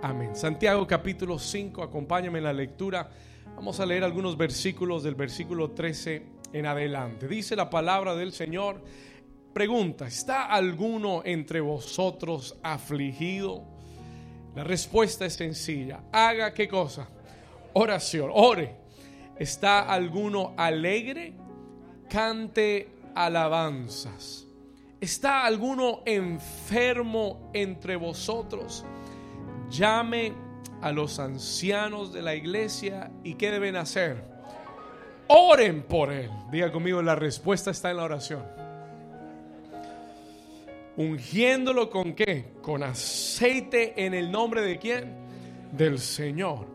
Amén. Santiago capítulo 5, acompáñame en la lectura. Vamos a leer algunos versículos del versículo 13 en adelante. Dice la palabra del Señor. Pregunta, ¿está alguno entre vosotros afligido? La respuesta es sencilla. Haga qué cosa? Oración, ore. ¿Está alguno alegre? Cante alabanzas. ¿Está alguno enfermo entre vosotros? Llame a los ancianos de la iglesia y ¿qué deben hacer? Oren por él. Diga conmigo, la respuesta está en la oración. Ungiéndolo con qué? Con aceite en el nombre de quién? Del Señor.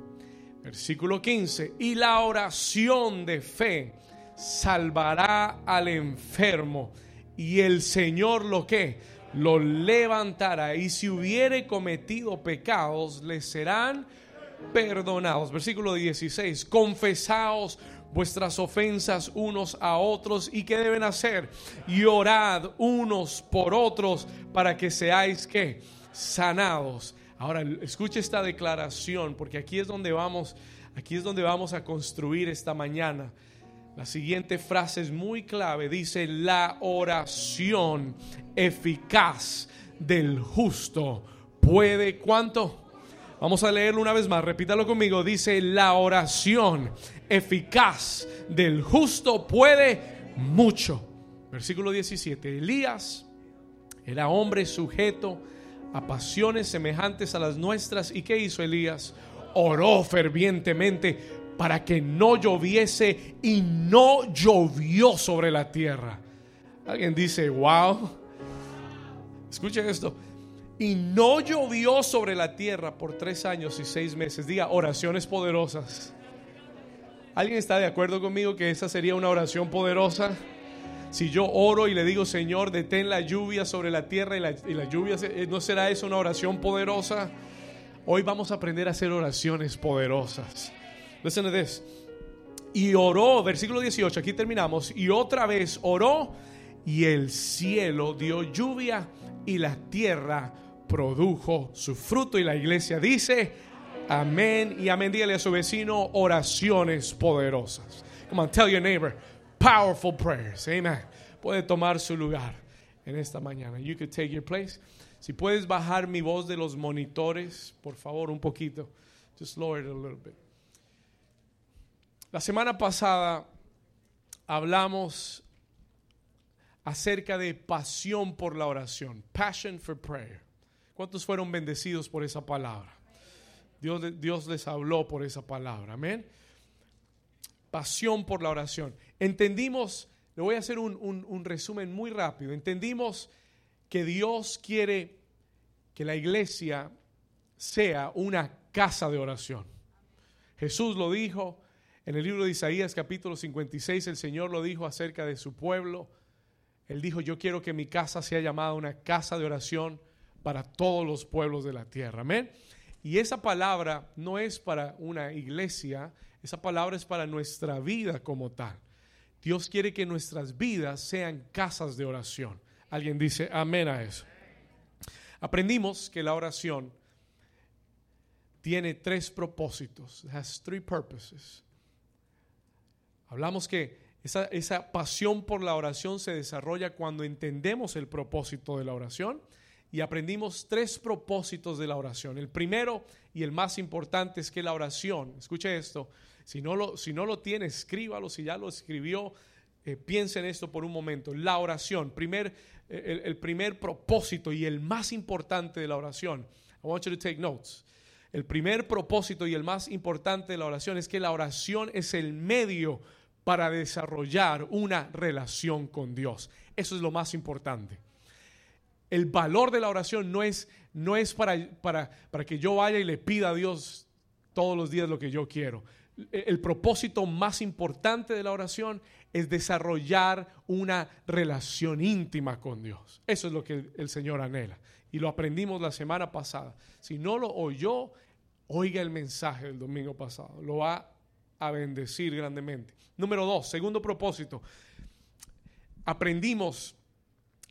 Versículo 15. Y la oración de fe salvará al enfermo y el Señor lo que lo levantará y si hubiere cometido pecados le serán perdonados. Versículo 16, confesaos vuestras ofensas unos a otros y qué deben hacer y orad unos por otros para que seáis que sanados. Ahora escuche esta declaración porque aquí es donde vamos, aquí es donde vamos a construir esta mañana. La siguiente frase es muy clave. Dice, la oración eficaz del justo puede, ¿cuánto? Vamos a leerlo una vez más, repítalo conmigo. Dice, la oración eficaz del justo puede mucho. Versículo 17. Elías era hombre sujeto a pasiones semejantes a las nuestras. ¿Y qué hizo Elías? Oró fervientemente para que no lloviese y no llovió sobre la tierra. Alguien dice, wow. Escuchen esto. Y no llovió sobre la tierra por tres años y seis meses. Diga, oraciones poderosas. ¿Alguien está de acuerdo conmigo que esa sería una oración poderosa? Si yo oro y le digo, Señor, detén la lluvia sobre la tierra y la, y la lluvia, ¿no será eso una oración poderosa? Hoy vamos a aprender a hacer oraciones poderosas. Listen to this. Y oró, versículo 18, aquí terminamos. Y otra vez oró y el cielo dio lluvia y la tierra produjo su fruto. Y la iglesia dice, amén y amén. Dígale a su vecino oraciones poderosas. Come on, tell your neighbor, powerful prayers. Amen. Puede tomar su lugar en esta mañana. You could take your place. Si puedes bajar mi voz de los monitores, por favor, un poquito. Just lower it a little bit. La semana pasada hablamos acerca de pasión por la oración, passion for prayer. ¿Cuántos fueron bendecidos por esa palabra? Dios, Dios les habló por esa palabra, amén. Pasión por la oración. Entendimos, le voy a hacer un, un resumen muy rápido, entendimos que Dios quiere que la iglesia sea una casa de oración. Jesús lo dijo, en el libro de Isaías capítulo 56 el Señor lo dijo acerca de su pueblo. Él dijo, yo quiero que mi casa sea llamada una casa de oración para todos los pueblos de la tierra. Amén. Y esa palabra no es para una iglesia, esa palabra es para nuestra vida como tal. Dios quiere que nuestras vidas sean casas de oración. Alguien dice amén a eso. Aprendimos que la oración tiene tres propósitos. has three purposes. Hablamos que esa, esa, pasión por la oración se desarrolla cuando entendemos el propósito de la oración y aprendimos tres propósitos de la oración. El primero y el más importante es que la oración, escuche esto, si no lo, si no lo tiene, escríbalo, si ya lo escribió, eh, piense en esto por un momento. La oración, primer, eh, el, el primer propósito y el más importante de la oración. I want you to take notes. El primer propósito y el más importante de la oración es que la oración es el medio para desarrollar una relación con Dios. Eso es lo más importante. El valor de la oración no es, no es para, para, para que yo vaya y le pida a Dios todos los días lo que yo quiero. El propósito más importante de la oración es desarrollar una relación íntima con Dios. Eso es lo que el Señor anhela. Y lo aprendimos la semana pasada. Si no lo oyó, oiga el mensaje del domingo pasado. Lo va a bendecir grandemente. Número dos, segundo propósito. Aprendimos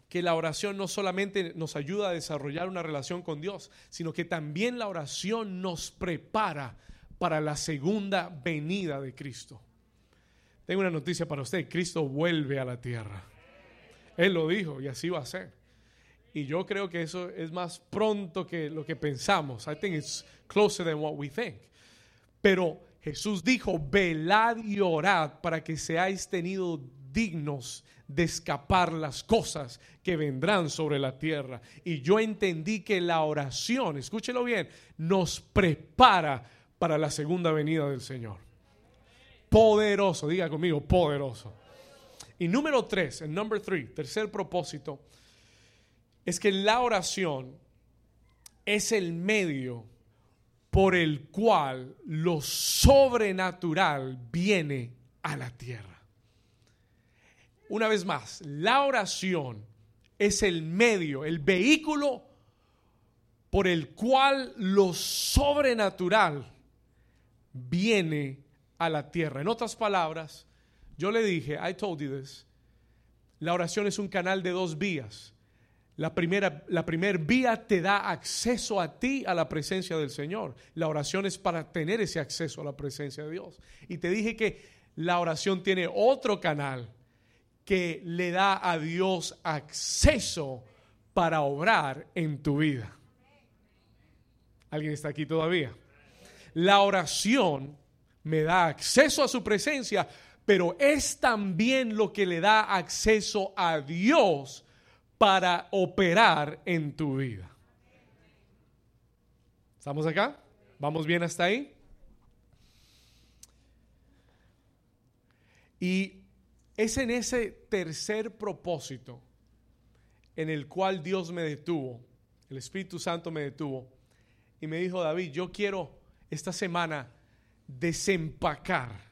que la oración no solamente nos ayuda a desarrollar una relación con Dios, sino que también la oración nos prepara para la segunda venida de Cristo. Tengo una noticia para usted, Cristo vuelve a la tierra. Él lo dijo y así va a ser. Y yo creo que eso es más pronto que lo que pensamos. I think it's closer than what we think. Pero Jesús dijo, velad y orad para que seáis tenidos dignos de escapar las cosas que vendrán sobre la tierra. Y yo entendí que la oración, escúchelo bien, nos prepara para la segunda venida del Señor. Poderoso, diga conmigo, poderoso. Y número tres, el number three, tercer propósito, es que la oración es el medio por el cual lo sobrenatural viene a la tierra. Una vez más, la oración es el medio, el vehículo por el cual lo sobrenatural viene a la tierra. En otras palabras, yo le dije, I told you this, la oración es un canal de dos vías. La primera, la vía te da acceso a ti a la presencia del Señor. La oración es para tener ese acceso a la presencia de Dios. Y te dije que la oración tiene otro canal que le da a Dios acceso para obrar en tu vida. ¿Alguien está aquí todavía? La oración me da acceso a su presencia, pero es también lo que le da acceso a Dios para operar en tu vida. ¿Estamos acá? ¿Vamos bien hasta ahí? Y es en ese tercer propósito en el cual Dios me detuvo, el Espíritu Santo me detuvo y me dijo, David, yo quiero esta semana desempacar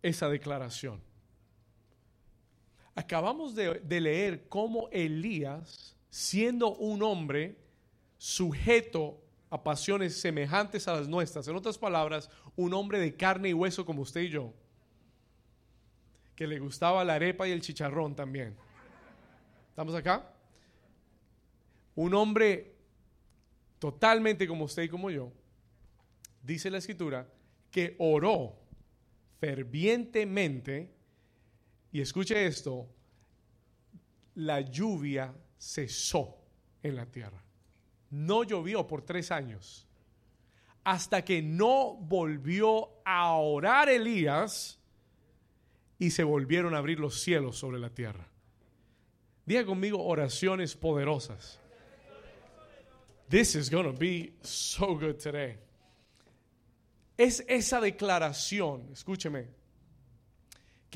esa declaración. Acabamos de, leer cómo Elías, siendo un hombre sujeto a pasiones semejantes a las nuestras, en otras palabras, un hombre de carne y hueso como usted y yo, que le gustaba la arepa y el chicharrón también. ¿Estamos acá? Un hombre totalmente como usted y como yo, dice la escritura, que oró fervientemente, y escuche esto, la lluvia cesó en la tierra. No llovió por tres años. Hasta que no volvió a orar Elías y se volvieron a abrir los cielos sobre la tierra. Diga conmigo oraciones poderosas. This is going to be so good today. Es esa declaración, escúcheme,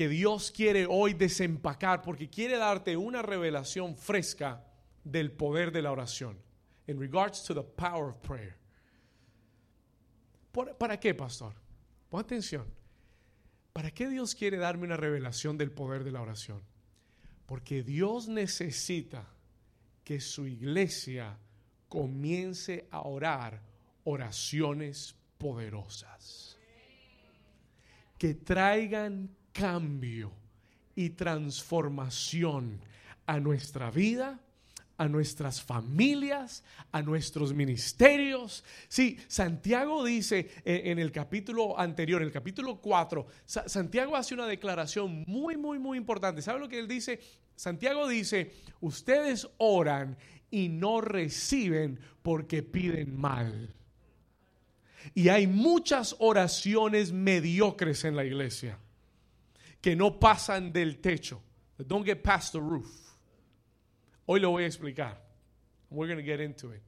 que Dios quiere hoy desempacar porque quiere darte una revelación fresca del poder de la oración. In regards to the power of prayer. ¿Para qué, pastor? Pon atención. ¿Para qué Dios quiere darme una revelación del poder de la oración? Porque Dios necesita que su iglesia comience a orar oraciones poderosas. Que traigan cambio y transformación a nuestra vida, a nuestras familias, a nuestros ministerios. Sí, Santiago dice en el capítulo anterior, el capítulo 4, Santiago hace una declaración muy, muy, muy importante. ¿Sabe lo que él dice? Santiago dice, ustedes oran y no reciben porque piden mal. Y hay muchas oraciones mediocres en la iglesia que no pasan del techo. Don't get past the roof. Hoy lo voy a explicar. We're going to get into it.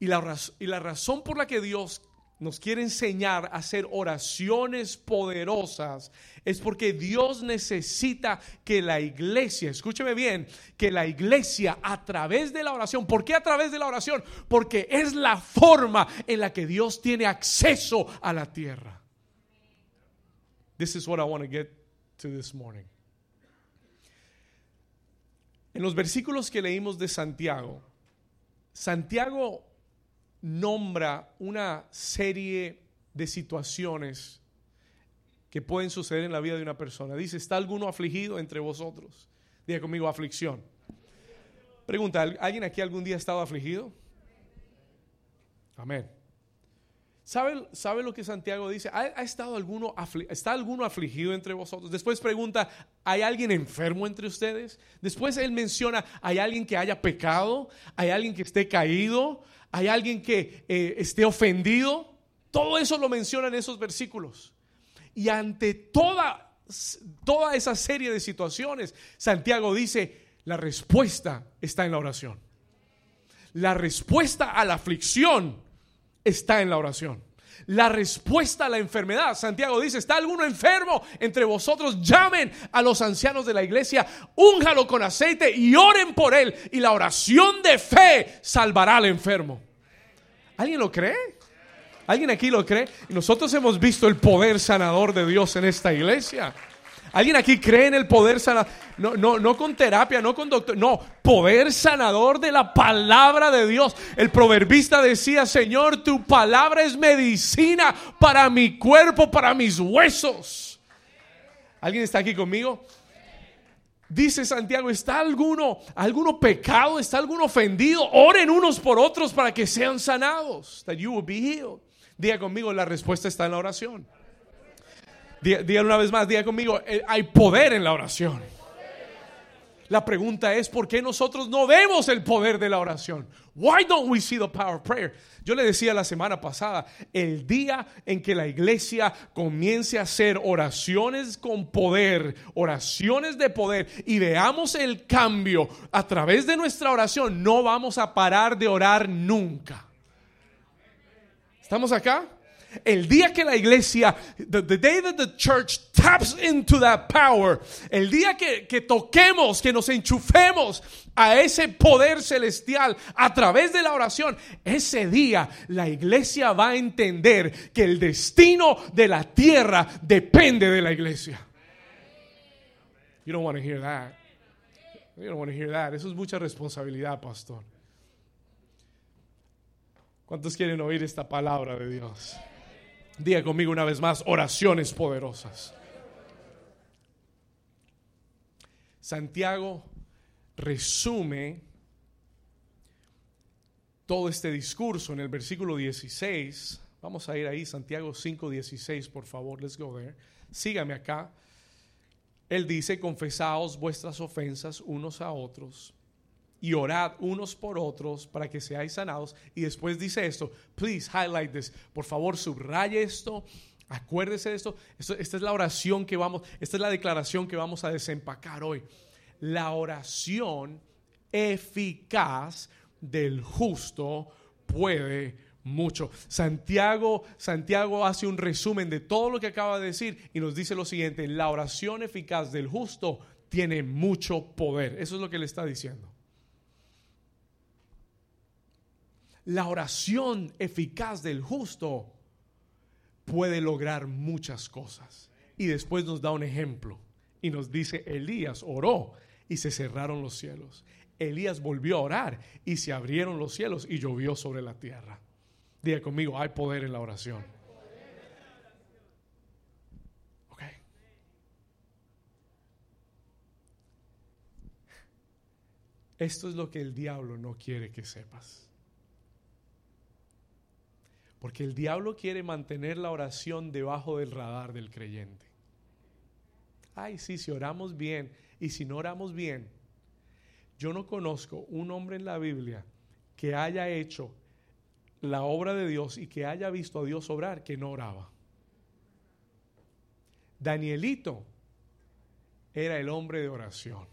Y la, y la razón por la que Dios nos quiere enseñar a hacer oraciones poderosas es porque Dios necesita que la iglesia, escúcheme bien, que la iglesia a través de la oración, ¿por qué a través de la oración? Porque es la forma en la que Dios tiene acceso a la tierra. This is what I want to get to this morning. En los versículos que leímos de Santiago, Santiago nombra una serie de situaciones que pueden suceder en la vida de una persona. Dice, ¿está alguno afligido entre vosotros? Diga conmigo aflicción. Pregunta, ¿alguien aquí algún día ha estado afligido? Amén. ¿Sabe, ¿Sabe, lo que Santiago dice? ¿Ha, estado alguno ¿Está alguno afligido entre vosotros? Después pregunta, ¿hay alguien enfermo entre ustedes? Después él menciona, ¿hay alguien que haya pecado? ¿Hay alguien que esté caído? ¿Hay alguien que eh, esté ofendido? Todo eso lo menciona en esos versículos. Y ante toda, toda esa serie de situaciones, Santiago dice, la respuesta está en la oración. La respuesta a la aflicción está en la oración. La respuesta a la enfermedad, Santiago dice, ¿está alguno enfermo entre vosotros? Llamen a los ancianos de la iglesia, únjalo con aceite y oren por él. Y la oración de fe salvará al enfermo. ¿Alguien lo cree? ¿Alguien aquí lo cree? nosotros hemos visto el poder sanador de Dios en esta iglesia. ¿Alguien aquí cree en el poder sanador? No, no, no con terapia, no con doctor, no, poder sanador de la palabra de Dios. El proverbista decía, Señor, tu palabra es medicina para mi cuerpo, para mis huesos. ¿Alguien está aquí conmigo? Dice Santiago, ¿está alguno, alguno pecado? ¿Está alguno ofendido? Oren unos por otros para que sean sanados. That you will be healed. Diga conmigo, la respuesta está en la oración. Diga, una vez más, diga conmigo, eh, hay poder en la oración. La pregunta es, ¿por qué nosotros no vemos el poder de la oración? Why don't we see the power of prayer? Yo le decía la semana pasada, el día en que la iglesia comience a hacer oraciones con poder, oraciones de poder, y veamos el cambio a través de nuestra oración, no vamos a parar de orar nunca. ¿Estamos acá? El día que la iglesia, the, day that the church taps into that power, el día que, que toquemos, que nos enchufemos a ese poder celestial a través de la oración, ese día la iglesia va a entender que el destino de la tierra depende de la iglesia. You don't want to hear that. You don't want to hear that. Eso es mucha responsabilidad, pastor. ¿Cuántos quieren oír esta palabra de Dios? Diga conmigo una vez más, oraciones poderosas. Santiago resume todo este discurso en el versículo 16. Vamos a ir ahí, Santiago 5, 16, por favor, let's go there. Sígame acá. Él dice, confesaos vuestras ofensas unos a otros y orad unos por otros para que seáis sanados. Y después dice esto, please highlight this, por favor subraye esto, acuérdese de esto. Esta es la oración que vamos, esta es la declaración que vamos a desempacar hoy. La oración eficaz del justo puede mucho. Santiago, Santiago hace un resumen de todo lo que acaba de decir y nos dice lo siguiente, la oración eficaz del justo tiene mucho poder. Eso es lo que le está diciendo. La oración eficaz del justo puede lograr muchas cosas. Y después nos da un ejemplo y nos dice, Elías oró y se cerraron los cielos. Elías volvió a orar y se abrieron los cielos y llovió sobre la tierra. Diga conmigo, hay poder en la oración. Ok. Esto es lo que el diablo no quiere que sepas. Porque el diablo quiere mantener la oración debajo del radar del creyente. Ay, sí, si oramos bien y si no oramos bien. Yo no conozco un hombre en la Biblia que haya hecho la obra de Dios y que haya visto a Dios obrar que no oraba. Danielito era el hombre de oración.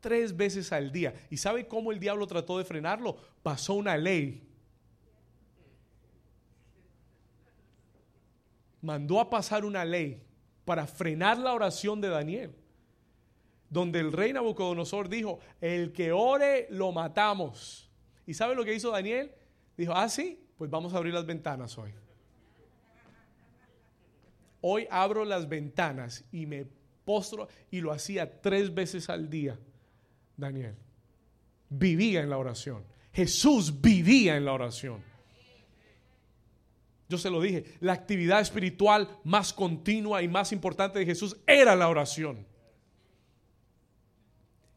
Tres veces al día. ¿Y sabe cómo el diablo trató de frenarlo? Pasó una ley mandó a pasar una ley para frenar la oración de Daniel, donde el rey Nabucodonosor dijo, el que ore lo matamos. ¿Y sabe lo que hizo Daniel? Dijo, ah, sí, pues vamos a abrir las ventanas hoy. Hoy abro las ventanas y me postro y lo hacía tres veces al día, Daniel. Vivía en la oración. Jesús vivía en la oración. Yo se lo dije, la actividad espiritual más continua y más importante de Jesús era la oración.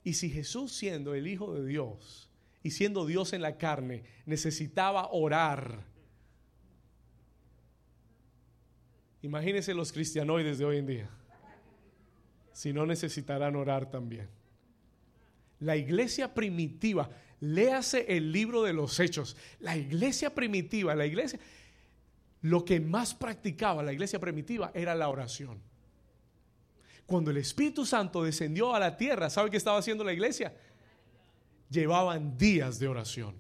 Y si Jesús siendo el Hijo de Dios y siendo Dios en la carne necesitaba orar, imagínense los cristianoides de hoy en día, si no necesitarán orar también. La iglesia primitiva, léase el libro de los hechos, la iglesia primitiva, la iglesia, lo que más practicaba la iglesia primitiva era la oración. Cuando el Espíritu Santo descendió a la tierra, ¿sabe qué estaba haciendo la iglesia? Llevaban días de oración.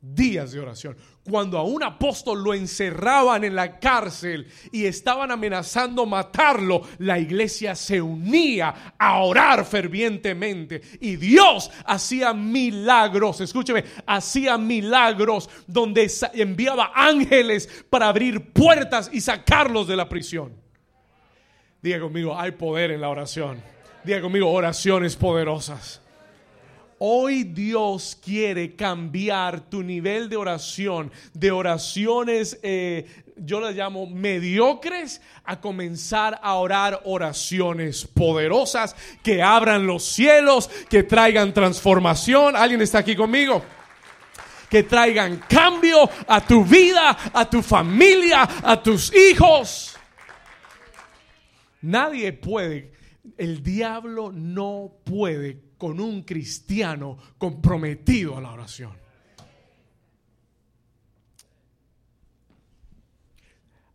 Días de oración. Cuando a un apóstol lo encerraban en la cárcel y estaban amenazando matarlo, la iglesia se unía a orar fervientemente. Y Dios hacía milagros, escúcheme, hacía milagros donde enviaba ángeles para abrir puertas y sacarlos de la prisión. Diga conmigo, hay poder en la oración. Diga conmigo, oraciones poderosas. Hoy Dios quiere cambiar tu nivel de oración, de oraciones, eh, yo las llamo mediocres, a comenzar a orar oraciones poderosas que abran los cielos, que traigan transformación. ¿Alguien está aquí conmigo? Que traigan cambio a tu vida, a tu familia, a tus hijos. Nadie puede, el diablo no puede con un cristiano comprometido a la oración.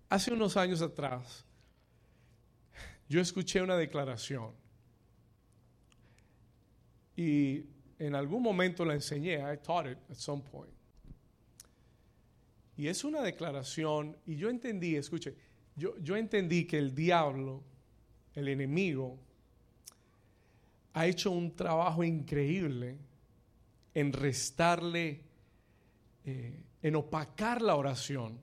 Hace unos años atrás, yo escuché una declaración y en algún momento la enseñé. I taught it at some point. Y es una declaración, y yo entendí, escuche, yo, yo entendí que el diablo el enemigo, ha hecho un trabajo increíble en restarle, eh, en opacar la oración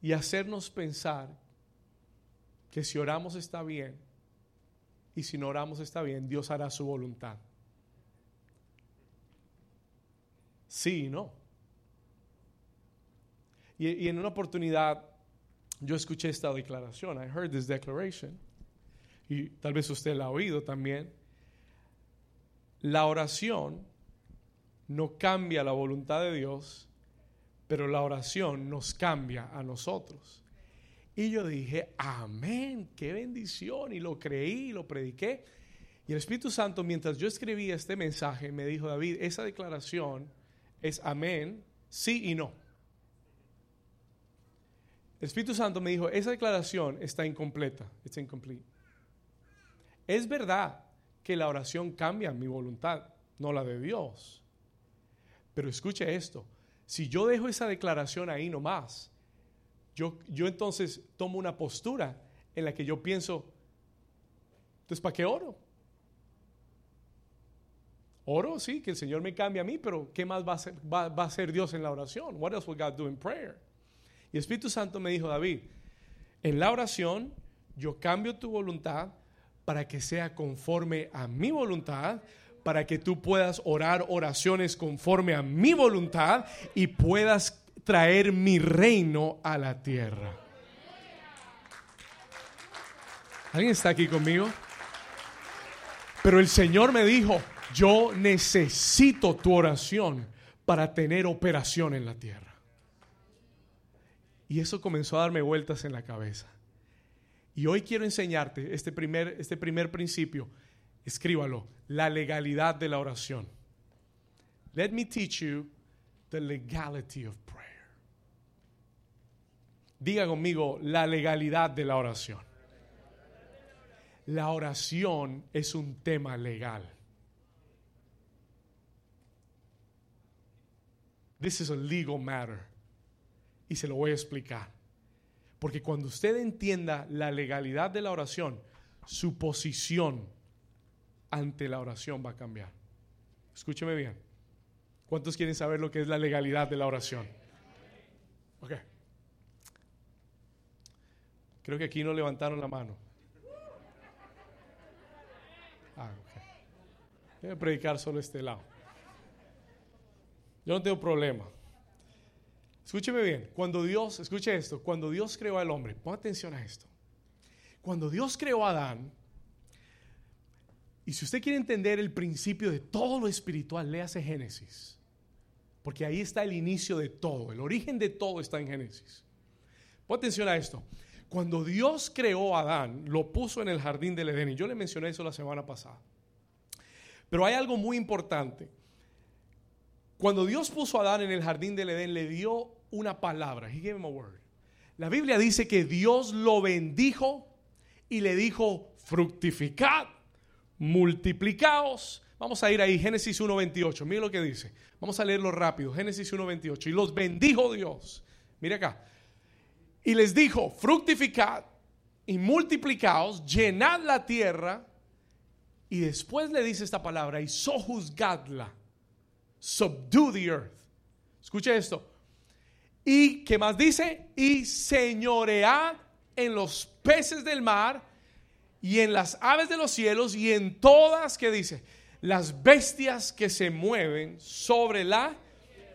y hacernos pensar que si oramos está bien y si no oramos está bien, Dios hará su voluntad. Sí y no. Y, y en una oportunidad yo escuché esta declaración. I heard this declaration. Y tal vez usted la ha oído también. La oración no cambia la voluntad de Dios, pero la oración nos cambia a nosotros. Y yo dije, amén, qué bendición. Y lo creí, lo prediqué. Y el Espíritu Santo, mientras yo escribía este mensaje, me dijo, David, esa declaración es amén, sí y no. El Espíritu Santo me dijo, esa declaración está incompleta, it's incomplete. Es verdad que la oración cambia mi voluntad, no la de Dios. Pero escuche esto, si yo dejo esa declaración ahí nomás, yo, yo entonces tomo una postura en la que yo pienso, entonces, ¿para qué oro? Oro, sí, que el Señor me cambie a mí, pero ¿qué más va a, hacer, va, va a hacer Dios en la oración? What else will God do in prayer? Y Espíritu Santo me dijo, David, en la oración yo cambio tu voluntad para que sea conforme a mi voluntad, para que tú puedas orar oraciones conforme a mi voluntad y puedas traer mi reino a la tierra. ¿Alguien está aquí conmigo? Pero el Señor me dijo, yo necesito tu oración para tener operación en la tierra. Y eso comenzó a darme vueltas en la cabeza. Y hoy quiero enseñarte este primer, este primer principio. Escríbalo, la legalidad de la oración. Let me teach you the legality of prayer. Diga conmigo la legalidad de la oración. La oración es un tema legal. This is a legal matter y se lo voy a explicar. Porque cuando usted entienda la legalidad de la oración, su posición ante la oración va a cambiar. Escúcheme bien. ¿Cuántos quieren saber lo que es la legalidad de la oración? Ok. Creo que aquí no levantaron la mano. Ah, ok. Voy predicar solo este lado. Yo no tengo problema. Escúcheme bien, cuando Dios, escuche esto, cuando Dios creó al hombre, pon atención a esto. Cuando Dios creó a Adán, Y si usted quiere entender el principio de todo lo espiritual, léase Génesis. Porque ahí está el inicio de todo, el origen de todo está en Génesis. Pon atención a esto. Cuando Dios creó a Adán, lo puso en el jardín del Edén, y yo le mencioné eso la semana pasada. Pero hay algo muy importante. Cuando Dios puso a Adán en el jardín del Edén, le dio una palabra. He gave him a word. La Biblia dice que Dios lo bendijo y le dijo, fructificad, multiplicaos. Vamos a ir ahí, Génesis 1.28. Mire lo que dice. Vamos a leerlo rápido. Génesis 1.28. Y los bendijo Dios. Mire acá. Y les dijo, fructificad y multiplicaos, llenad la tierra. Y después le dice esta palabra, y sojuzgadla, subdue the earth. Escuche esto. Y, ¿qué más dice? Y señoread en los peces del mar y en las aves de los cielos y en todas, ¿qué dice? Las bestias que se mueven sobre la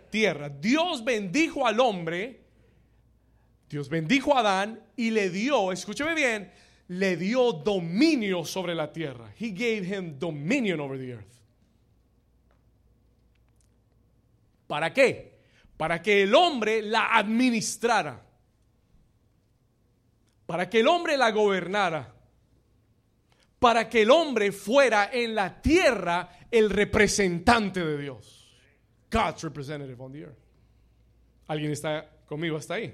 tierra. Dios bendijo al hombre Dios bendijo a Adán y le dio, escúcheme bien, le dio dominio sobre la tierra. He gave him dominion over the earth. ¿Para qué? Para que el hombre la administrara. Para que el hombre la gobernara. Para que el hombre fuera en la tierra el representante de Dios. God's representative on the earth. ¿Alguien está conmigo hasta ahí?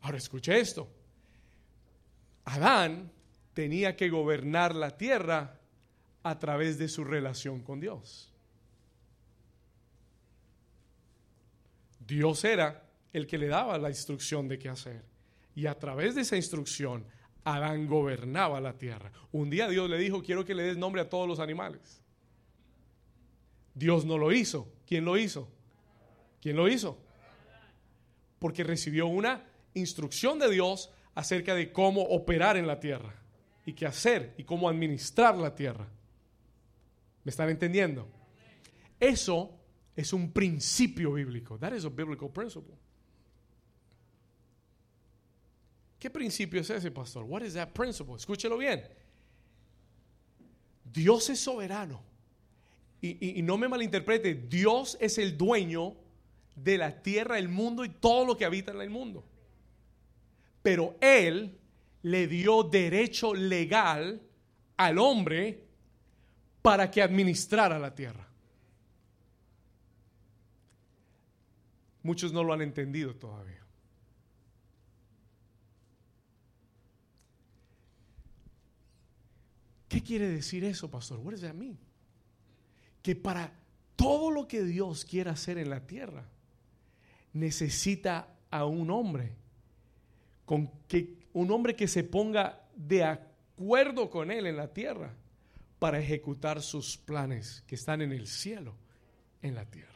Ahora escuche esto. Adán tenía que gobernar la tierra a través de su relación con Dios. Dios era el que le daba la instrucción de qué hacer. Y a través de esa instrucción, Adán gobernaba la tierra. Un día Dios le dijo, quiero que le des nombre a todos los animales. Dios no lo hizo. ¿Quién lo hizo? ¿Quién lo hizo? Porque recibió una instrucción de Dios acerca de cómo operar en la tierra y qué hacer y cómo administrar la tierra. ¿Me están entendiendo? Eso es un principio bíblico. That is a biblical principle. ¿Qué principio es ese, pastor? What is that principle? Escúchelo bien. Dios es soberano. Y, y, no me malinterprete, Dios es el dueño de la tierra, el mundo y todo lo que habita en el mundo pero él le dio derecho legal al hombre para que administrara la tierra. Muchos no lo han entendido todavía. ¿Qué quiere decir eso, pastor? What that mean? Que para todo lo que Dios quiera hacer en la tierra, necesita a un hombre con que un hombre que se ponga de acuerdo con él en la tierra para ejecutar sus planes que están en el cielo, en la tierra.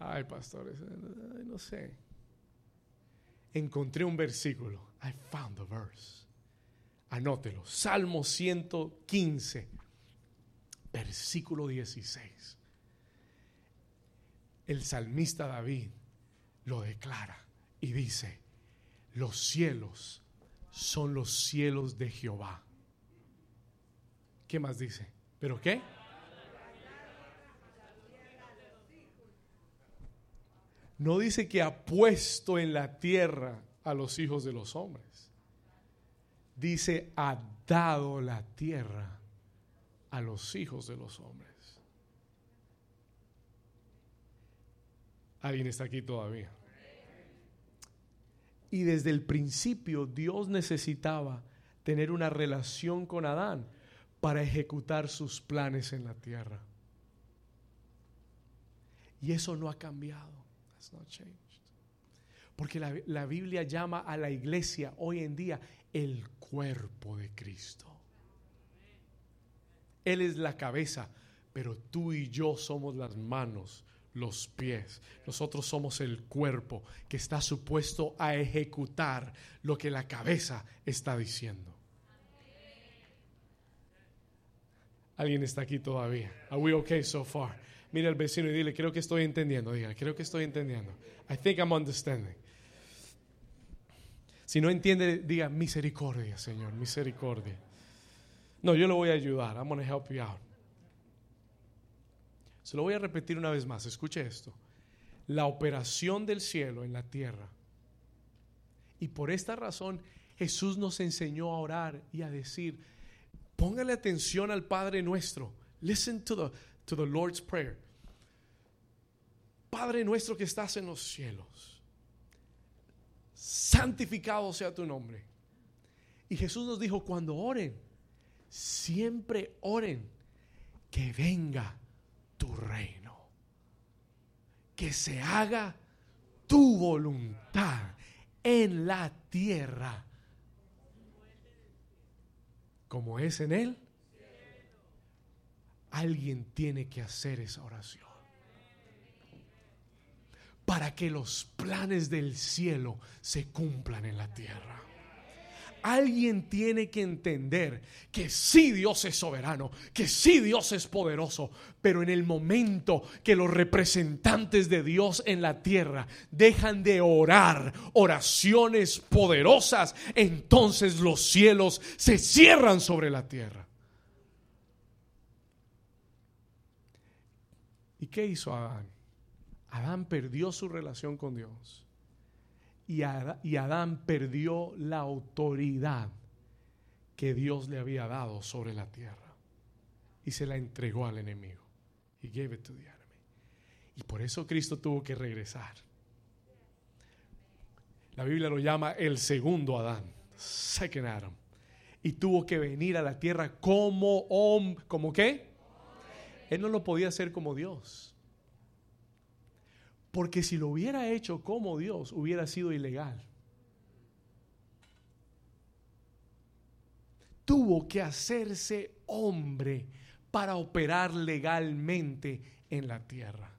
Ay, pastores, no sé. Encontré un versículo. I found the verse. Anótelo. Salmo 115, versículo 16. El salmista David lo declara y dice, los cielos son los cielos de Jehová. ¿Qué más dice? ¿Pero qué? No dice que ha puesto en la tierra a los hijos de los hombres. Dice, ha dado la tierra a los hijos de los hombres. ¿Alguien está aquí todavía? Y desde el principio Dios necesitaba tener una relación con Adán para ejecutar sus planes en la tierra. Y eso no ha cambiado. Porque la, la, Biblia llama a la iglesia hoy en día el cuerpo de Cristo. Él es la cabeza, pero tú y yo somos las manos, los pies. Nosotros somos el cuerpo que está supuesto a ejecutar lo que la cabeza está diciendo. ¿Alguien está aquí todavía? Are we okay so far? Mira al vecino y dile, creo que estoy entendiendo. Diga, creo que estoy entendiendo. I think I'm understanding. Si no entiende, diga misericordia, Señor, misericordia. No, yo lo voy a ayudar. I'm going to help you out. Se lo voy a repetir una vez más. Escuche esto. La operación del cielo en la tierra. Y por esta razón Jesús nos enseñó a orar y a decir, póngale atención al Padre nuestro. Listen to the, to the Lord's Prayer. Padre nuestro que estás en los cielos, santificado sea tu nombre. Y Jesús nos dijo, cuando oren, siempre oren que venga tu reino, que se haga tu voluntad en la tierra como es en él. Alguien tiene que hacer esa oración para que los planes del cielo se cumplan en la tierra. Alguien tiene que entender que sí Dios es soberano, que sí Dios es poderoso, pero en el momento que los representantes de Dios en la tierra dejan de orar oraciones poderosas, entonces los cielos se cierran sobre la tierra. ¿Y qué hizo Adán? Adán perdió su relación con Dios y, Adán perdió la autoridad que Dios le había dado sobre la tierra y se la entregó al enemigo. Y gave it to the enemy. Y por eso Cristo tuvo que regresar. La Biblia lo llama el segundo Adán, second Adam. Y tuvo que venir a la tierra como hombre, ¿como qué? Él no lo podía hacer como Dios. Porque si lo hubiera hecho como Dios, hubiera sido ilegal. Tuvo que hacerse hombre para operar legalmente en la tierra.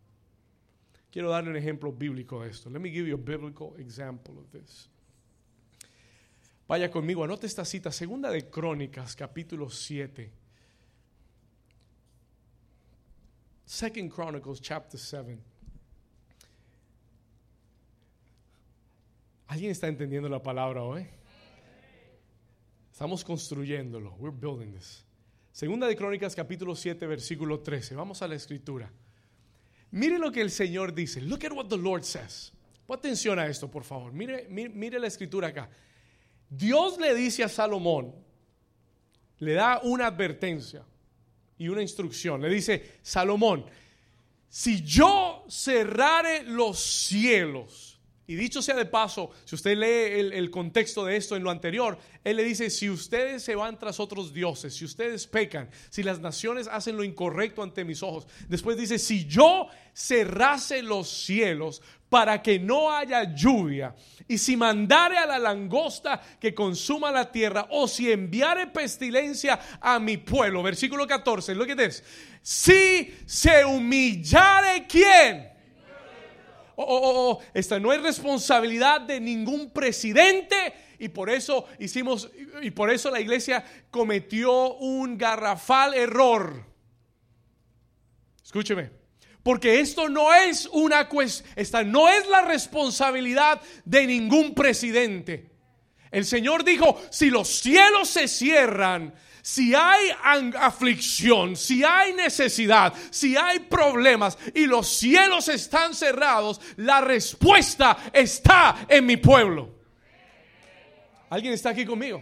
Quiero darle un ejemplo bíblico de esto. Let me give you a biblical example of this. Vaya conmigo, anote esta cita, segunda de Crónicas, capítulo 7. Second Chronicles, chapter 7. ¿Alguien está entendiendo la palabra hoy? Estamos construyéndolo. We're building this. Segunda de Crónicas capítulo 7 versículo 13. Vamos a la escritura. Mire lo que el Señor dice. Look at what the Lord says. Pon atención a esto, por favor. Mire, mire, mire la escritura acá. Dios le dice a Salomón, le da una advertencia y una instrucción. Le dice, Salomón, si yo cerrare los cielos, y dicho sea de paso, si usted lee el, contexto de esto en lo anterior, él le dice, si ustedes se van tras otros dioses, si ustedes pecan, si las naciones hacen lo incorrecto ante mis ojos, después dice, si yo cerrase los cielos para que no haya lluvia, y si mandare a la langosta que consuma la tierra, o si enviare pestilencia a mi pueblo, versículo 14, lo que es, si se humillare quién? oh, esta no es responsabilidad de ningún presidente y por eso hicimos y por eso la iglesia cometió un garrafal error. Escúcheme. Porque esto no es una cuestión, esta no es la responsabilidad de ningún presidente. El Señor dijo, si los cielos se cierran, si hay aflicción, si hay necesidad, si hay problemas y los cielos están cerrados, la respuesta está en mi pueblo. ¿Alguien está aquí conmigo?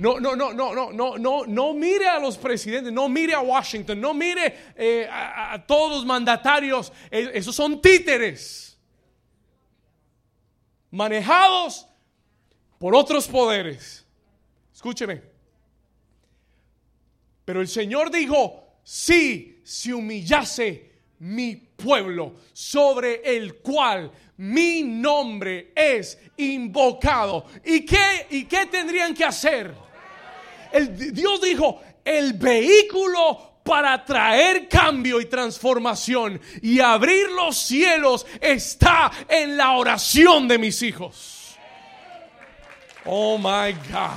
No, no, no, no, no, no, no, no mire a los presidentes, no mire a Washington, no mire eh, a, a, todos los mandatarios. E, esos son títeres manejados por otros poderes. Escúcheme. Pero el Señor dijo, si se humillase mi pueblo sobre el cual mi nombre es invocado. ¿Y qué, y qué tendrían que hacer? El, Dios dijo, el vehículo para traer cambio y transformación y abrir los cielos está en la oración de mis hijos. Oh my God.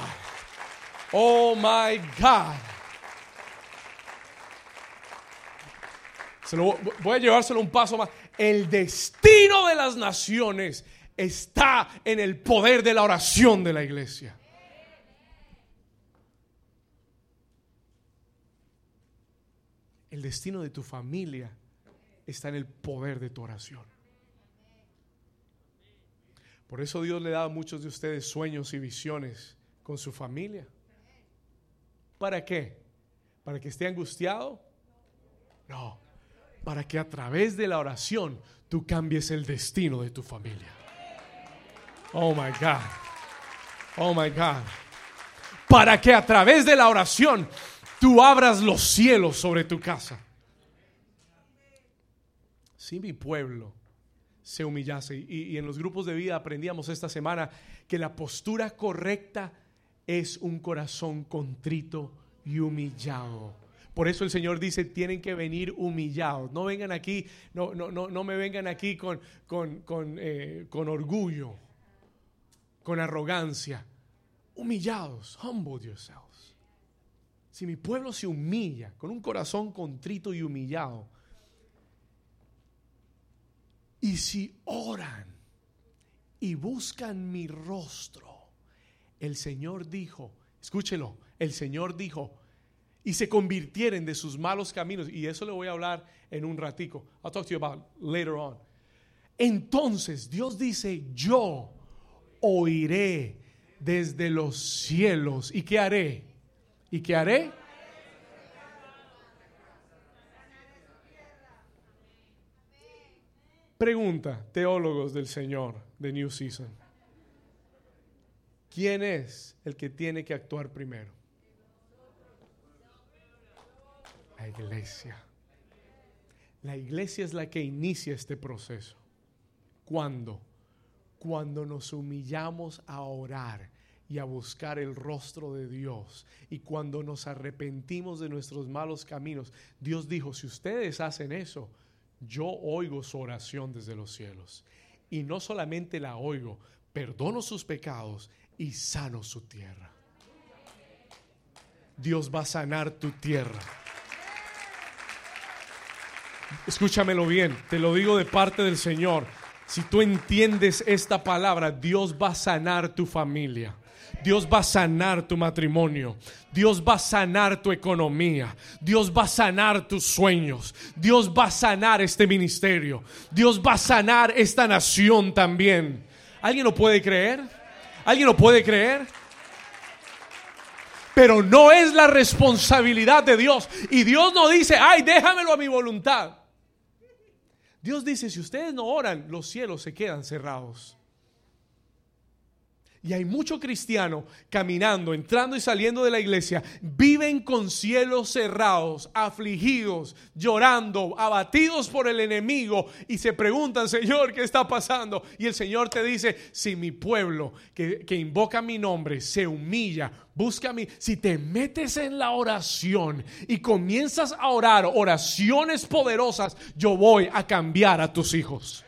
Oh my God. voy a llevárselo un paso más. El destino de las naciones está en el poder de la oración de la iglesia. El destino de tu familia está en el poder de tu oración. Por eso Dios le da a muchos de ustedes sueños y visiones con su familia. ¿Para qué? ¿Para que esté angustiado? No, para que a través de la oración tú cambies el destino de tu familia. Oh my God. Oh my God. Para que a través de la oración tú abras los cielos sobre tu casa. Si mi pueblo se humillase, y, en los grupos de vida aprendíamos esta semana que la postura correcta es un corazón contrito y humillado. Por eso el Señor dice, tienen que venir humillados. No vengan aquí, no, no, no, no me vengan aquí con, con, con, eh, con orgullo, con arrogancia. Humillados, humble yourselves. Si mi pueblo se humilla con un corazón contrito y humillado, y si oran y buscan mi rostro, el Señor dijo, escúchelo, el Señor dijo, y se convirtieren de sus malos caminos, y eso le voy a hablar en un ratico. I'll talk to you about later on. Entonces Dios dice, yo oiré desde los cielos. ¿Y qué haré? ¿Y qué haré? Pregunta, teólogos del Señor de New Season. ¿Quién es el que tiene que actuar primero? La iglesia. La iglesia es la que inicia este proceso. ¿Cuándo? Cuando nos humillamos a orar y a buscar el rostro de Dios. Y cuando nos arrepentimos de nuestros malos caminos. Dios dijo, si ustedes hacen eso, yo oigo su oración desde los cielos. Y no solamente la oigo, perdono sus pecados y sano su tierra. Dios va a sanar tu tierra. Escúchamelo bien, te lo digo de parte del Señor. Si tú entiendes esta palabra, Dios va a sanar tu familia. Dios va a sanar tu matrimonio. Dios va a sanar tu economía. Dios va a sanar tus sueños. Dios va a sanar este ministerio. Dios va a sanar esta nación también. ¿Alguien lo puede creer? ¿Alguien lo puede creer? Pero no es la responsabilidad de Dios. Y Dios no dice, ay, déjamelo a mi voluntad. Dios dice, si ustedes no oran, los cielos se quedan cerrados. Y hay mucho cristiano caminando, entrando y saliendo de la iglesia, viven con cielos cerrados, afligidos, llorando, abatidos por el enemigo y se preguntan, Señor, ¿qué está pasando? Y el Señor te dice, si mi pueblo que, que invoca mi nombre se humilla, busca a mí, si te metes en la oración y comienzas a orar oraciones poderosas, yo voy a cambiar a tus hijos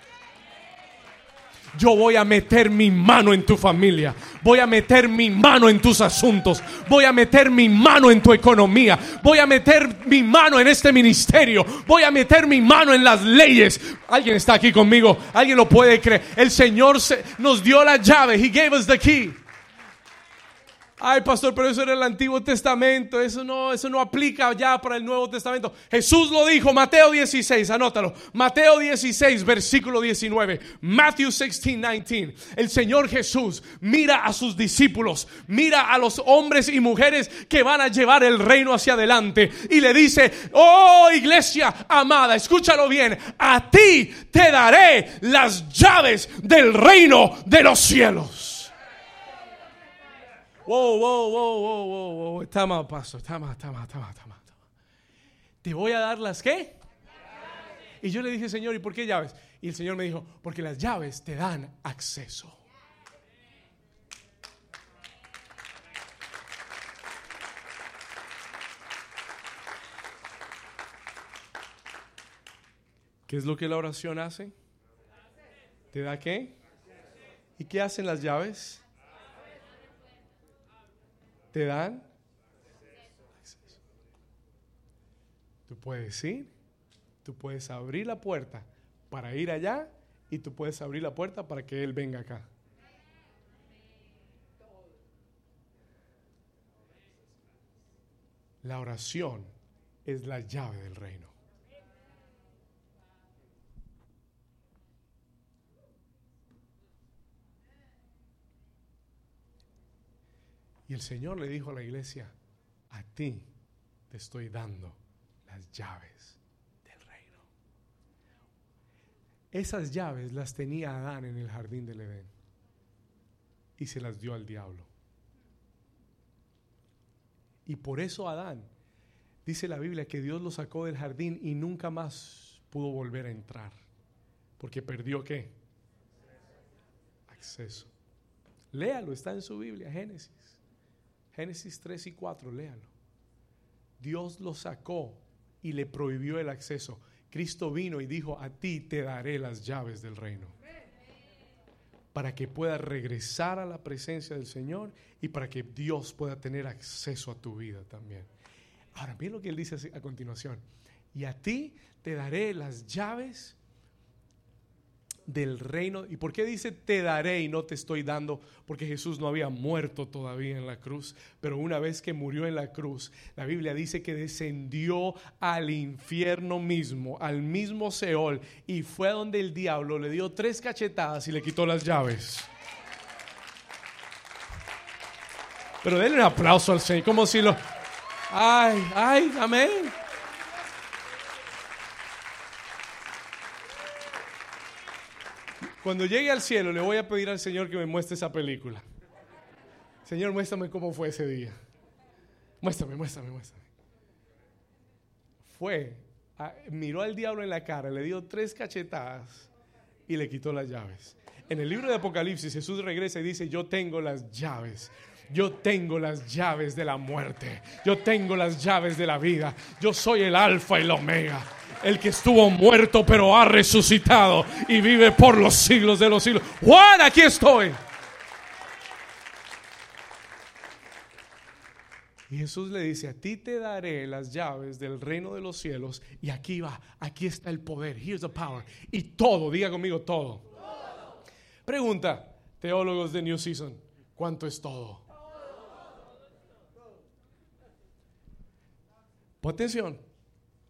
yo voy a meter mi mano en tu familia, voy a meter mi mano en tus asuntos, voy a meter mi mano en tu economía, voy a meter mi mano en este ministerio, voy a meter mi mano en las leyes. Alguien está aquí conmigo, alguien lo puede creer. El Señor nos dio la llave, He gave us the key. Ay, pastor, pero eso era el Antiguo Testamento. Eso no, eso no aplica ya para el Nuevo Testamento. Jesús lo dijo, Mateo 16, anótalo. Mateo 16, versículo 19. Matthew 16, 19. El Señor Jesús mira a sus discípulos, mira a los hombres y mujeres que van a llevar el reino hacia adelante y le dice, oh iglesia amada, escúchalo bien, a ti te daré las llaves del reino de los cielos. Wow, wow, wow, wow, wow, wow. Está mal, pastor. Está mal, está mal, está mal, está mal. Te voy a dar las qué? Y yo le dije, Señor, ¿y por qué llaves? Y el Señor me dijo, porque las llaves te dan acceso. ¿Qué es lo que la oración hace? ¿Te da qué? ¿Y qué hacen las llaves? Te dan Tú puedes ir, tú puedes abrir la puerta para ir allá y tú puedes abrir la puerta para que Él venga acá. La oración es la llave del reino. Y el Señor le dijo a la iglesia, a ti te estoy dando las llaves del reino. Esas llaves las tenía Adán en el jardín del Edén y se las dio al diablo. Y por eso Adán, dice la Biblia, que Dios lo sacó del jardín y nunca más pudo volver a entrar. Porque perdió qué? Acceso. Léalo, está en su Biblia, Génesis. Génesis 3 y 4, léalo. Dios lo sacó y le prohibió el acceso. Cristo vino y dijo, a ti te daré las llaves del reino. Para que puedas regresar a la presencia del Señor y para que Dios pueda tener acceso a tu vida también. Ahora, bien lo que él dice a continuación. Y a ti te daré las llaves del reino. ¿Y por qué dice te daré y no te estoy dando? Porque Jesús no había muerto todavía en la cruz, pero una vez que murió en la cruz, la Biblia dice que descendió al infierno mismo, al mismo Seol, y fue donde el diablo le dio tres cachetadas y le quitó las llaves. Pero denle un aplauso al Señor, como si lo... Ay, ay, amén. Cuando llegue al cielo le voy a pedir al Señor que me muestre esa película. Señor, muéstrame cómo fue ese día. Muéstrame, muéstrame, muéstrame. Fue, miró al diablo en la cara, le dio tres cachetadas y le quitó las llaves. En el libro de Apocalipsis Jesús regresa y dice, yo tengo las llaves. Yo tengo las llaves de la muerte. Yo tengo las llaves de la vida. Yo soy el alfa y el omega el que estuvo muerto pero ha resucitado y vive por los siglos de los siglos. Juan, aquí estoy. Y Jesús le dice, a ti te daré las llaves del reino de los cielos y aquí va, aquí está el poder, here's the power. Y todo, diga conmigo todo. Pregunta, teólogos de New Season, ¿cuánto es todo? Pon atención,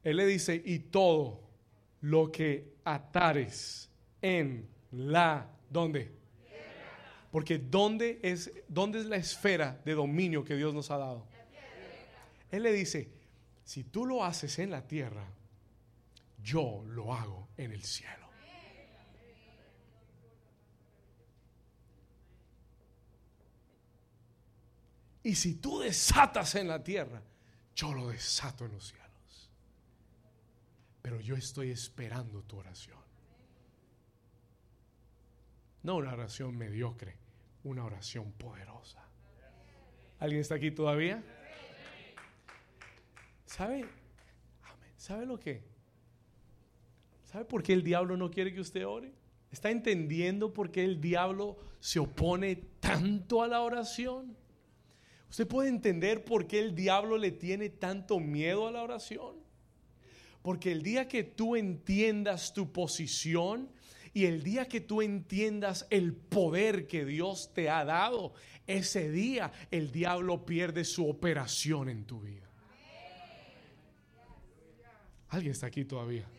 él le dice, y todo lo que atares en la, ¿dónde? Porque ¿dónde es, ¿dónde es la esfera de dominio que Dios nos ha dado? Él le dice, si tú lo haces en la tierra, yo lo hago en el cielo. Y si tú desatas en la tierra, yo lo desato en los cielos pero yo estoy esperando tu oración. No una oración mediocre, una oración poderosa. ¿Alguien está aquí todavía? ¿Sabe? ¿Sabe lo que? ¿Sabe por qué el diablo no quiere que usted ore? ¿Está entendiendo por qué el diablo se opone tanto a la oración? ¿Usted puede entender por qué el diablo le tiene tanto miedo a la oración? Porque el día que tú entiendas tu posición y el día que tú entiendas el poder que Dios te ha dado, ese día el diablo pierde su operación en tu vida. ¿Alguien está aquí todavía?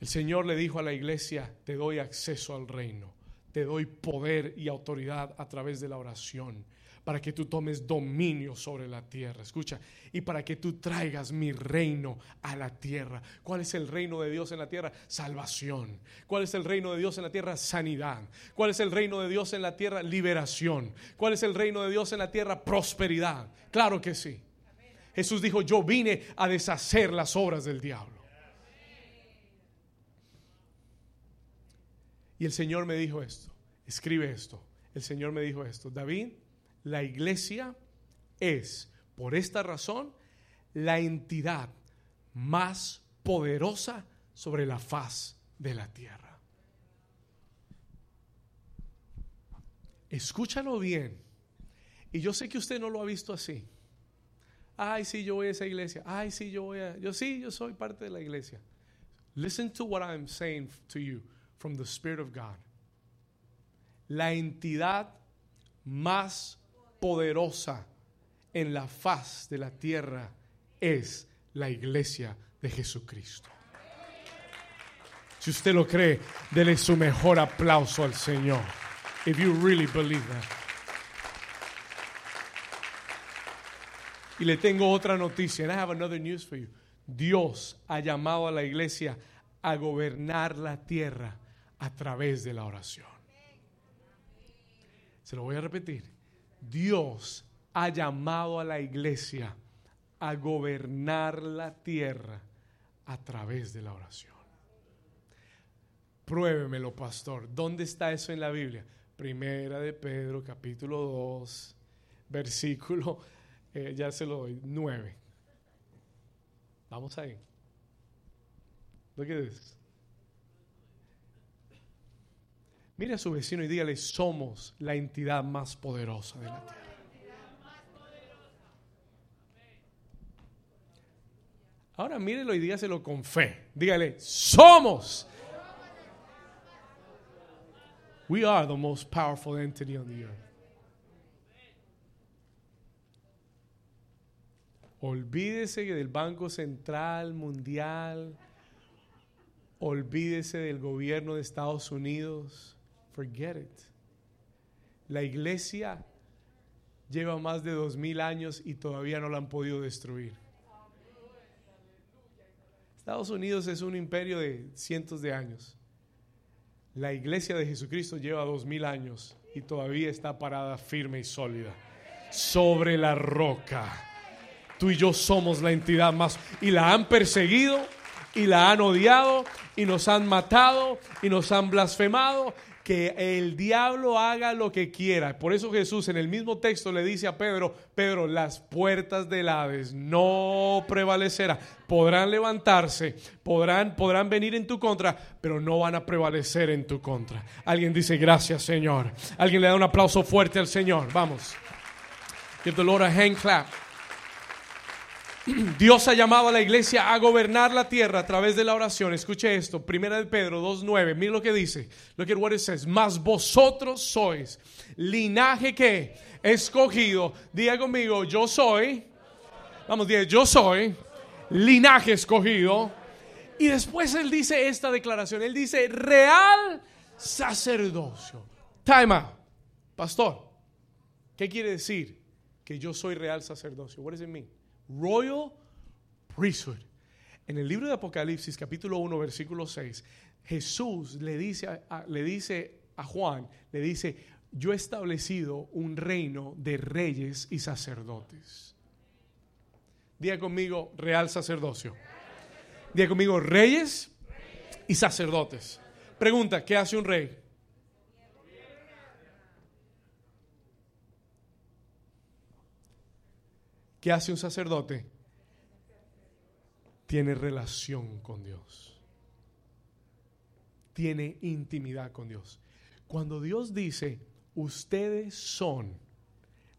El Señor le dijo a la iglesia, te doy acceso al reino, te doy poder y autoridad a través de la oración para que tú tomes dominio sobre la tierra. Escucha, y para que tú traigas mi reino a la tierra. ¿Cuál es el reino de Dios en la tierra? Salvación. ¿Cuál es el reino de Dios en la tierra? Sanidad. ¿Cuál es el reino de Dios en la tierra? Liberación. ¿Cuál es el reino de Dios en la tierra? Prosperidad. Claro que sí. Jesús dijo, yo vine a deshacer las obras del diablo. Y el Señor me dijo esto, escribe esto. El Señor me dijo esto, David, la iglesia es, por esta razón, la entidad más poderosa sobre la faz de la tierra. Escúchalo bien. Y yo sé que usted no lo ha visto así. ay, sí, yo voy a esa iglesia. Ay, sí, yo voy a. Yo sí, yo soy parte de la iglesia. Listen to what I'm saying to you from the Spirit of God. La entidad más poderosa en la faz de la tierra es la iglesia de Jesucristo. Si usted lo cree, dele su mejor aplauso al Señor. If you really believe that. Y le tengo otra noticia. And I have another news for you. Dios ha llamado a la iglesia a gobernar la tierra a través de la oración. Se lo voy a repetir. Dios ha llamado a la iglesia a gobernar la tierra a través de la oración. Pruébemelo, pastor. ¿Dónde está eso en la Biblia? Primera de Pedro, capítulo 2, versículo, eh, ya se lo doy, 9. Vamos ahí. Look at this. Mire a su vecino y dígale, somos la entidad más poderosa de la tierra. Ahora mírelo y dígaselo con fe. Dígale, somos. We are the most powerful entity on the earth. Olvídese del Banco Central Mundial. Olvídese del gobierno de Estados Unidos. Forget it. La iglesia lleva más de dos mil años y todavía no la han podido destruir. Estados Unidos es un imperio de cientos de años. La iglesia de Jesucristo lleva dos mil años y todavía está parada firme y sólida sobre la roca. Tú y yo somos la entidad más y la han perseguido y la han odiado y nos han matado y nos han blasfemado que el diablo haga lo que quiera. Por eso Jesús en el mismo texto le dice a Pedro, Pedro, las puertas del Hades no prevalecerán. Podrán levantarse, podrán, podrán venir en tu contra, pero no van a prevalecer en tu contra. Alguien dice, gracias Señor. Alguien le da un aplauso fuerte al Señor. Vamos. Give the Lord a hand clap. Dios ha llamado a la iglesia a gobernar la tierra a través de la oración. Escuche esto, Primera de Pedro 2.9. Mira lo que dice. Lo que what it says. Mas vosotros sois linaje que escogido. Diga conmigo, yo soy. Vamos, diga, yo soy linaje escogido. Y después él dice esta declaración. Él dice, real sacerdocio. Time out. Pastor, ¿qué quiere decir que yo soy real sacerdocio? What does it mean? Royal priesthood. En el libro de Apocalipsis, capítulo 1, versículo 6, Jesús le dice a, le dice a Juan, le dice, yo he establecido un reino de reyes y sacerdotes. Diga conmigo, real sacerdocio. Diga conmigo, reyes y sacerdotes. Pregunta, ¿qué hace un rey? ¿Qué hace un sacerdote? Tiene relación con Dios. Tiene intimidad con Dios. Cuando Dios dice, ustedes son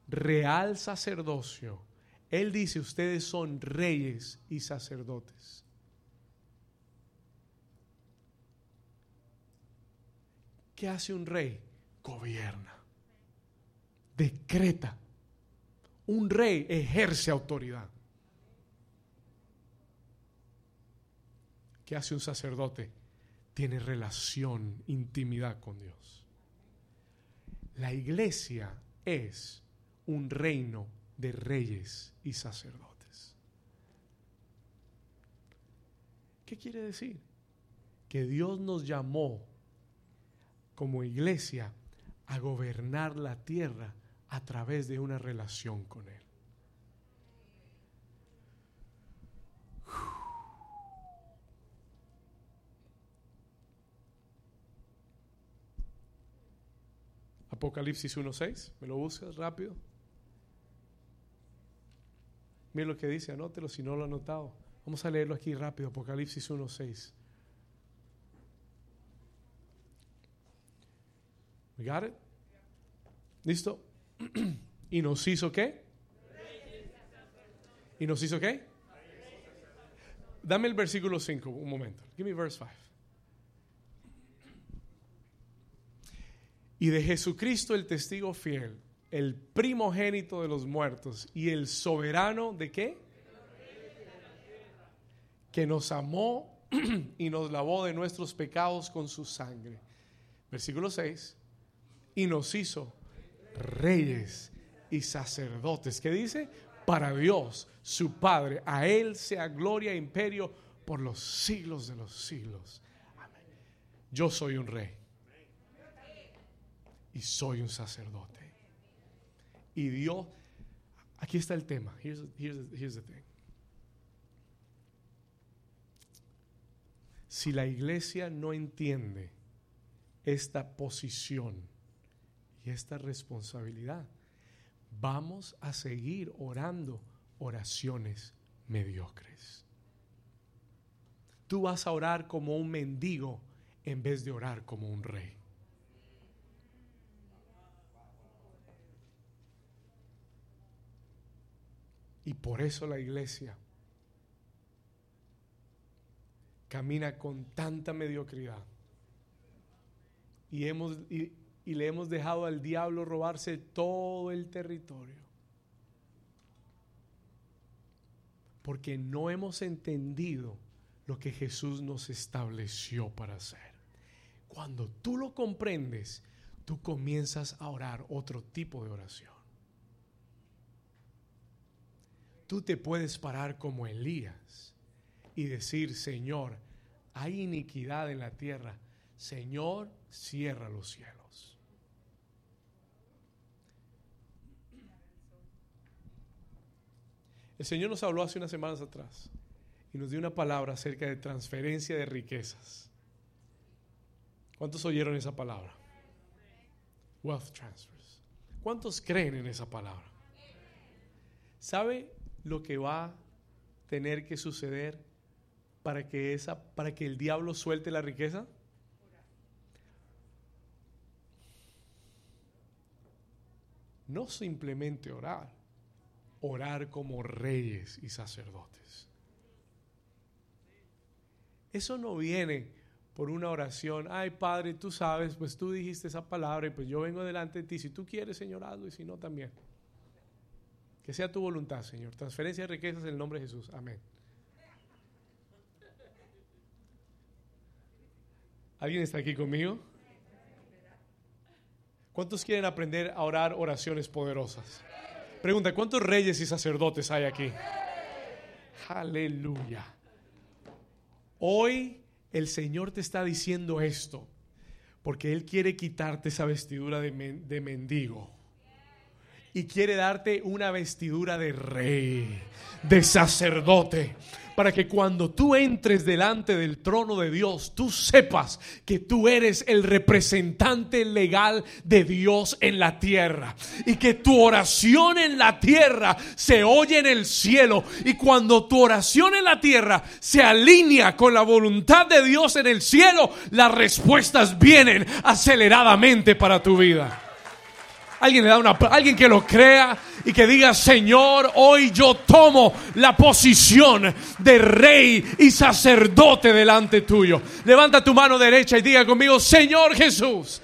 real sacerdocio, Él dice, ustedes son reyes y sacerdotes. ¿Qué hace un rey? Gobierna, decreta, un rey ejerce autoridad. ¿Qué hace un sacerdote? Tiene relación, intimidad con Dios. La iglesia es un reino de reyes y sacerdotes. ¿Qué quiere decir? Que Dios nos llamó como iglesia a gobernar la tierra a través de una relación con Él. Apocalipsis 1.6, ¿me lo buscas rápido? Mira lo que dice, anótelo si no lo ha anotado. Vamos a leerlo aquí rápido, Apocalipsis 1.6. We got it? ¿Listo? Y nos hizo qué? ¿Y nos hizo qué? Dame el versículo 5, un momento. Give me verse 5. Y de Jesucristo el testigo fiel, el primogénito de los muertos y el soberano de qué? Que nos amó y nos lavó de nuestros pecados con su sangre. Versículo 6. Y nos hizo reyes y sacerdotes. ¿Qué dice? Para Dios, su Padre. A Él sea gloria e imperio por los siglos de los siglos. Amén. Yo soy un rey. Y soy un sacerdote. Y Dios, aquí está el tema. Here's, here's the thing. Si la iglesia no entiende esta posición y esta responsabilidad, vamos a seguir orando oraciones mediocres. Tú vas a orar como un mendigo en vez de orar como un rey. Y por eso la iglesia camina con tanta mediocridad. Y, hemos, y le hemos dejado al diablo robarse todo el territorio. Porque no hemos entendido lo que Jesús nos estableció para hacer. Cuando tú lo comprendes, tú comienzas a orar otro tipo de oración. Tú te puedes parar como Elías y decir, Señor, hay iniquidad en la tierra. Señor, cierra los cielos. El Señor nos habló hace unas semanas atrás y nos dio una palabra acerca de transferencia de riquezas. ¿Cuántos oyeron esa palabra? Wealth transfers. ¿Cuántos creen en esa palabra? ¿Sabe lo que va a tener que suceder para que, esa, para que el diablo suelte la riqueza? No simplemente orar, orar como reyes y sacerdotes. Eso no viene por una oración, ay Padre, tú sabes, pues tú dijiste esa palabra y pues yo vengo delante de ti, si tú quieres, Señor, hazlo y si no, también. Que sea tu voluntad, Señor. Transferencia de riquezas en el nombre de Jesús. Amén. ¿Alguien está aquí conmigo? ¿Cuántos quieren aprender a orar oraciones poderosas? Pregunta, ¿cuántos reyes y sacerdotes hay aquí? Aleluya. Hoy el Señor te está diciendo esto porque Él quiere quitarte esa vestidura de, de mendigo y quiere darte una vestidura de rey, de sacerdote, para que cuando tú entres delante del trono de Dios, tú sepas que tú eres el representante legal de Dios en la tierra y que tu oración en la tierra se oye en el cielo y cuando tu oración en la tierra se alinea con la voluntad de Dios en el cielo, las respuestas vienen aceleradamente para tu vida. Alguien le da una alguien que lo crea y que diga, "Señor, hoy yo tomo la posición de rey y sacerdote delante tuyo." Levanta tu mano derecha y diga conmigo, "Señor Jesús,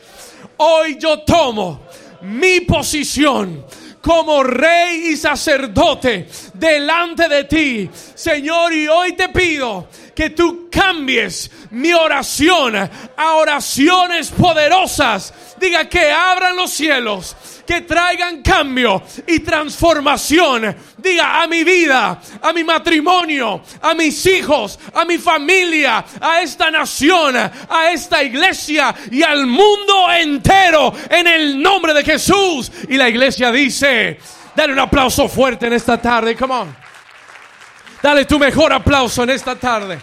hoy yo tomo mi posición como rey y sacerdote delante de ti, Señor, y hoy te pido que tú cambies mi oración a oraciones poderosas. Diga que abran los cielos, que traigan cambio y transformación. Diga a mi vida, a mi matrimonio, a mis hijos, a mi familia, a esta nación, a esta iglesia y al mundo entero en el nombre de Jesús. Y la iglesia dice, dale un aplauso fuerte en esta tarde, come on. Dale tu mejor aplauso en esta tarde.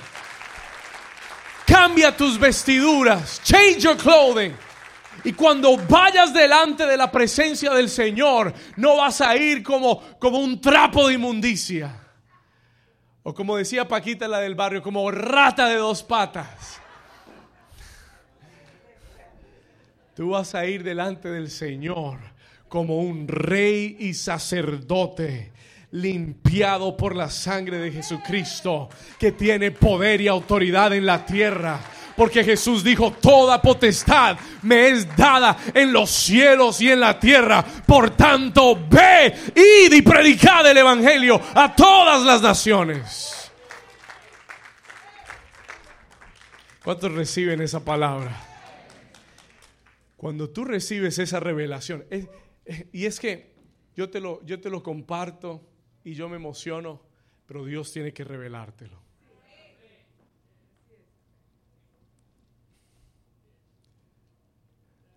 Cambia tus vestiduras. Change your clothing. Y cuando vayas delante de la presencia del Señor, no vas a ir como, como un trapo de inmundicia. O como decía Paquita la del barrio, como rata de dos patas. Tú vas a ir delante del Señor como un rey y sacerdote limpiado por la sangre de Jesucristo, que tiene poder y autoridad en la tierra. Porque Jesús dijo, toda potestad me es dada en los cielos y en la tierra. Por tanto, ve, id y predicad el Evangelio a todas las naciones. ¿Cuántos reciben esa palabra? Cuando tú recibes esa revelación, y es que yo te, lo, yo te lo comparto y yo me emociono, pero Dios tiene que revelártelo.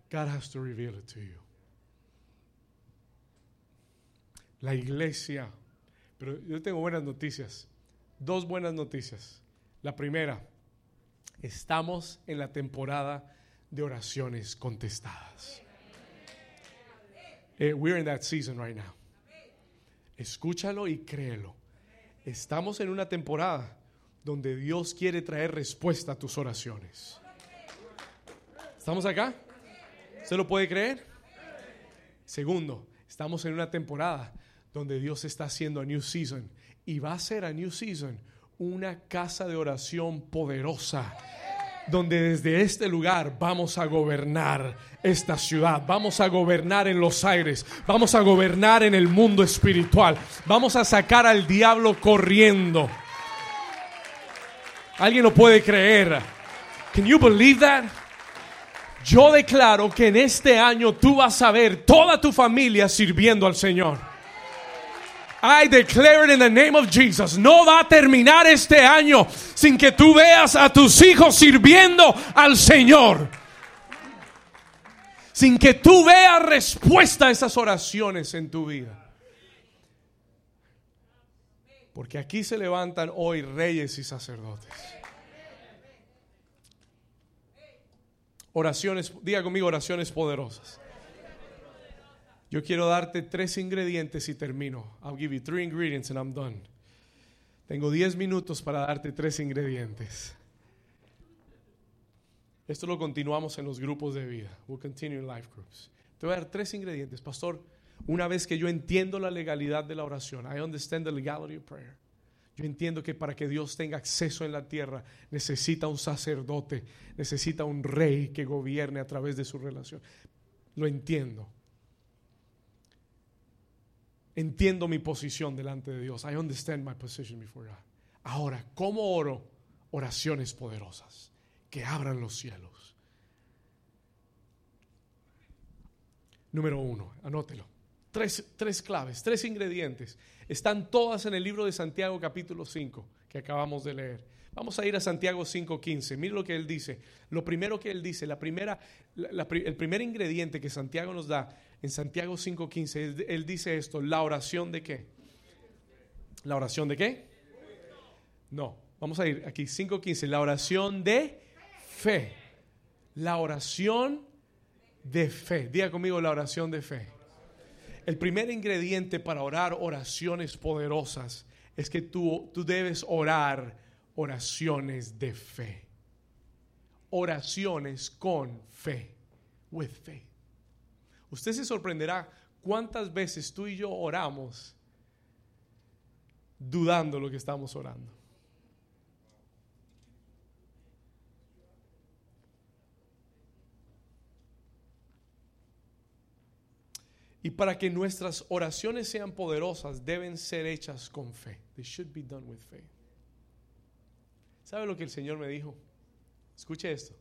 God has to reveal it to you. La iglesia, pero yo tengo buenas noticias, dos buenas noticias. La primera, estamos en la temporada de oraciones contestadas. Eh, we're in that season right now. Escúchalo y créelo. Estamos en una temporada donde Dios quiere traer respuesta a tus oraciones. ¿Estamos acá? ¿Se lo puede creer? Segundo, estamos en una temporada donde Dios está haciendo a New Season y va a ser a New Season una casa de oración poderosa donde desde este lugar vamos a gobernar esta ciudad, vamos a gobernar en los aires, vamos a gobernar en el mundo espiritual, vamos a sacar al diablo corriendo. ¿Alguien lo puede creer? Can you believe that? Yo declaro que en este año tú vas a ver toda tu familia sirviendo al Señor. I declare it in the name of Jesus. No va a terminar este año sin que tú veas a tus hijos sirviendo al Señor. Sin que tú veas respuesta a esas oraciones en tu vida. Porque aquí se levantan hoy reyes y sacerdotes. Oraciones, diga conmigo oraciones poderosas. Yo quiero darte tres ingredientes y termino. I'll give you three ingredients and I'm done. Tengo diez minutos para darte tres ingredientes. Esto lo continuamos en los grupos de vida. We'll continue in life groups. Te voy a dar tres ingredientes, pastor. Una vez que yo entiendo la legalidad de la oración, I understand the legality of prayer. Yo entiendo que para que Dios tenga acceso en la tierra necesita un sacerdote, necesita un rey que gobierne a través de su relación. Lo entiendo. Entiendo mi posición delante de Dios. I understand my position before God. Ahora, ¿cómo oro? Oraciones poderosas que abran los cielos. Número uno, anótelo. Tres, claves, tres ingredientes. Están todas en el libro de Santiago capítulo 5 que acabamos de leer. Vamos a ir a Santiago 5.15. Mire lo que él dice. Lo primero que él dice, la primera, el primer ingrediente que Santiago nos da en Santiago 5.15, él, él dice esto, la oración de qué? ¿La oración de qué? No, vamos a ir aquí 5.15, la oración de fe. La oración de fe. Diga conmigo la oración de fe. El primer ingrediente para orar oraciones poderosas es que tú, tú debes orar oraciones de fe. Oraciones con fe. With faith. Usted se sorprenderá cuántas veces tú y yo oramos dudando lo que estamos orando. Y para que nuestras oraciones sean poderosas, deben ser hechas con fe. They should be done with faith. ¿Sabe lo que el Señor me dijo? Escuche esto.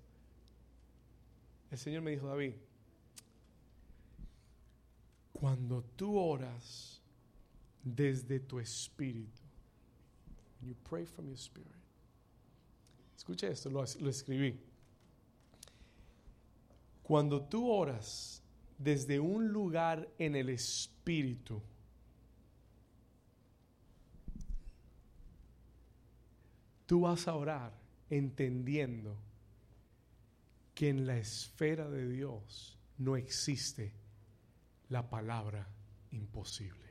El Señor me dijo, David, cuando tú oras desde tu espíritu, you pray from your spirit. Escuche esto, lo, lo escribí. Cuando tú oras desde un lugar en el espíritu. Tú vas a orar entendiendo que en la esfera de Dios no existe la palabra imposible.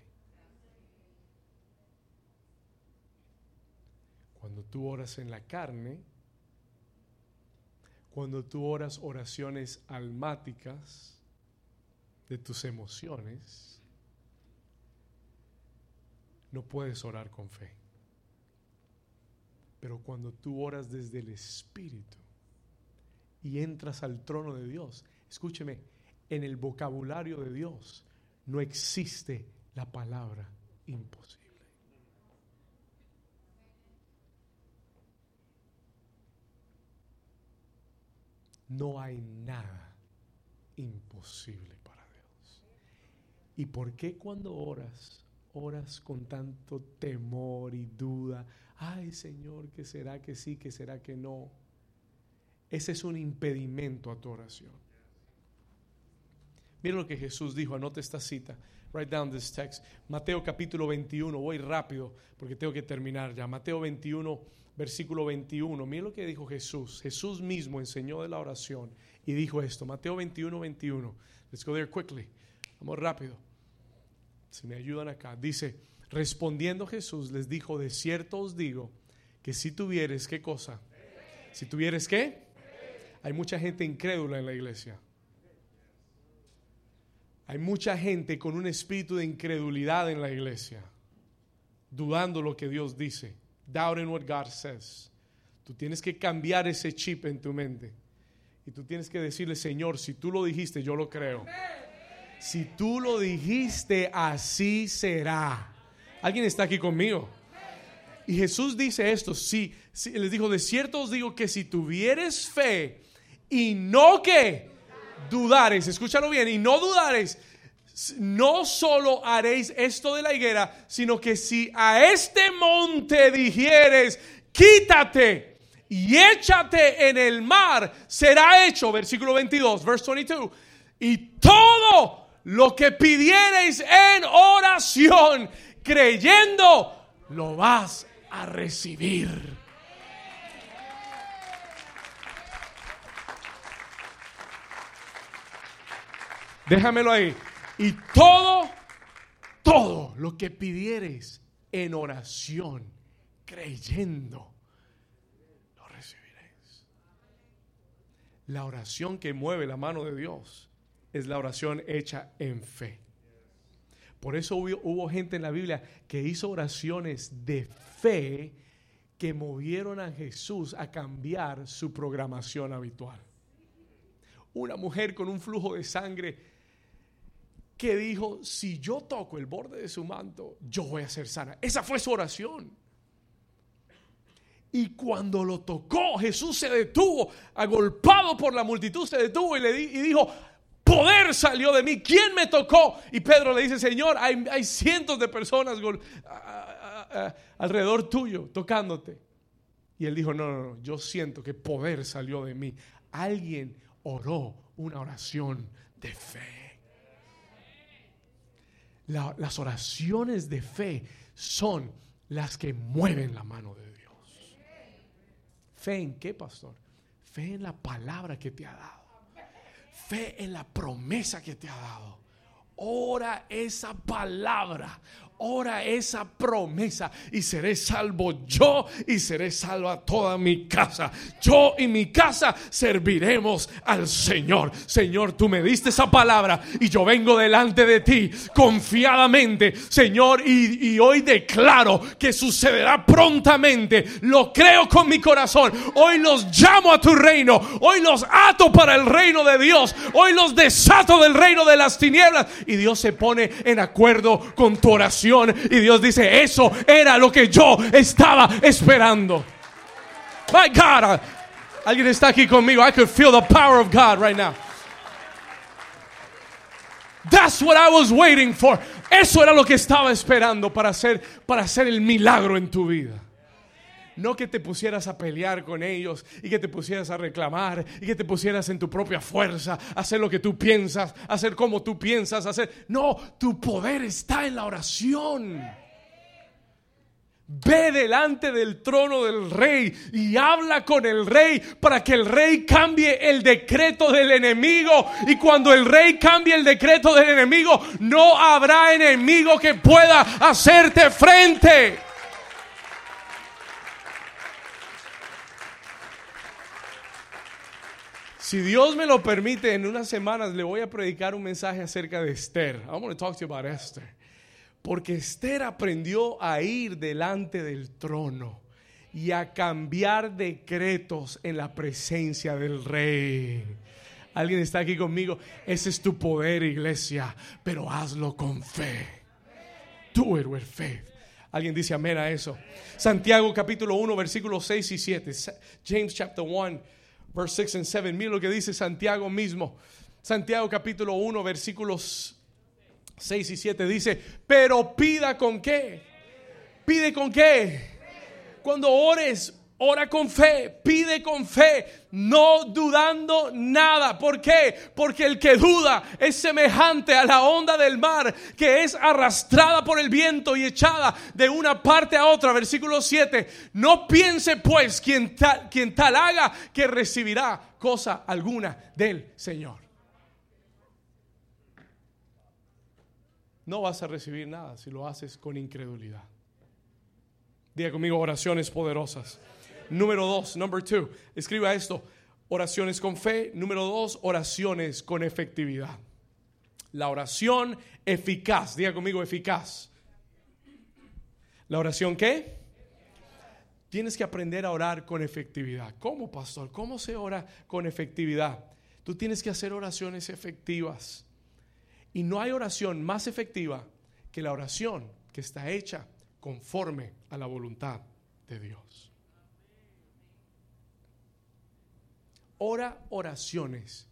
Cuando tú oras en la carne, cuando tú oras oraciones almáticas, de tus emociones, no puedes orar con fe. Pero cuando tú oras desde el Espíritu y entras al trono de Dios, escúcheme, en el vocabulario de Dios no existe la palabra imposible. No hay nada imposible para Dios. ¿Y por qué cuando oras, oras con tanto temor y duda? Ay Señor, ¿qué será que sí, que será que no? Ese es un impedimento a tu oración. Mira lo que Jesús dijo, anote esta cita. Write down this text. Mateo capítulo 21, voy rápido porque tengo que terminar ya. Mateo 21, versículo 21. Mira lo que dijo Jesús. Jesús mismo enseñó de la oración y dijo esto. Mateo 21, 21. Let's go there quickly. Vamos rápido. Si me ayudan acá. Dice, respondiendo Jesús les dijo, de cierto os digo que si tuvieres, ¿qué cosa? Si tuvieres, ¿qué? Hay mucha gente incrédula en la iglesia. Hay mucha gente con un espíritu de incredulidad en la iglesia, dudando lo que Dios dice, doubting what God says. Tú tienes que cambiar ese chip en tu mente. Y tú tienes que decirle, Señor, si tú lo dijiste, yo lo creo. Si tú lo dijiste, así será. ¿Alguien está aquí conmigo? Y Jesús dice esto, sí, sí, les dijo, de cierto os digo que si tuvieres fe y no que dudares, escúchalo bien, y no dudares, no solo haréis esto de la higuera, sino que si a este monte dijeres, quítate y échate en el mar, será hecho, versículo 22, verse 22, y todo lo que pidiereis en oración, creyendo, lo vas a recibir. Déjamelo ahí. Y todo, todo lo que pidieres en oración, creyendo, lo recibiréis. La oración que mueve la mano de Dios es la oración hecha en fe. Por eso hubo, gente en la Biblia que hizo oraciones de fe que movieron a Jesús a cambiar su programación habitual. Una mujer con un flujo de sangre que dijo, si yo toco el borde de su manto, yo voy a ser sana. Esa fue su oración. Y cuando lo tocó, Jesús se detuvo, agolpado por la multitud, se detuvo y le dijo, poder salió de mí. ¿Quién me tocó? Y Pedro le dice, Señor, hay, hay cientos de personas alrededor tuyo tocándote. Y él dijo, no, no, no, yo siento que poder salió de mí. Alguien oró una oración de fe las oraciones de fe son las que mueven la mano de Dios. ¿Fe en qué, pastor? Fe en la palabra que te ha dado. Fe en la promesa que te ha dado. Ora esa palabra ora esa promesa y seré salvo yo y seré salva toda mi casa. Yo y mi casa serviremos al Señor. Señor, tú me diste esa palabra y yo vengo delante de ti confiadamente, Señor, y, y hoy declaro que sucederá prontamente. Lo creo con mi corazón. Hoy los llamo a tu reino. Hoy los ato para el reino de Dios. Hoy los desato del reino de las tinieblas. Y Dios se pone en acuerdo con tu oración y Dios dice, eso era lo que yo estaba esperando. My God, alguien está aquí conmigo. I could feel the power of God right now. That's what I was waiting for. Eso era lo que estaba esperando para hacer, para hacer el milagro en tu vida. No que te pusieras a pelear con ellos y que te pusieras a reclamar y que te pusieras en tu propia fuerza, hacer lo que tú piensas, hacer como tú piensas, hacer... No, tu poder está en la oración. Ve delante del trono del rey y habla con el rey para que el rey cambie el decreto del enemigo. Y cuando el rey cambie el decreto del enemigo, no habrá enemigo que pueda hacerte frente. Si Dios me lo permite, en unas semanas le voy a predicar un mensaje acerca de Esther. I'm going to talk to you about Esther. Porque Esther aprendió a ir delante del trono y a cambiar decretos en la presencia del rey. Alguien está aquí conmigo. Ese es tu poder, iglesia, pero hazlo con fe. Do it with faith. Alguien dice amén a eso. Santiago capítulo 1, versículos 6 y 7. James chapter 1, verse 6 and 7. Mira lo que dice Santiago mismo. Santiago capítulo 1, versículos 6 y 7 dice, pero pida con qué. Pide con qué. Cuando ores, ora con fe, pide con fe, no dudando nada. ¿Por qué? Porque el que duda es semejante a la onda del mar que es arrastrada por el viento y echada de una parte a otra. Versículo 7. No piense pues quien tal, quien tal haga que recibirá cosa alguna del Señor. No vas a recibir nada si lo haces con incredulidad. Diga conmigo oraciones poderosas. Número dos, number two, escriba esto, oraciones con fe. Número dos, oraciones con efectividad. La oración eficaz, diga conmigo eficaz. ¿La oración qué? Tienes que aprender a orar con efectividad. ¿Cómo, pastor? ¿Cómo se ora con efectividad? Tú tienes que hacer oraciones efectivas. Y no hay oración más efectiva que la oración que está hecha conforme a la voluntad de Dios. Ora oraciones,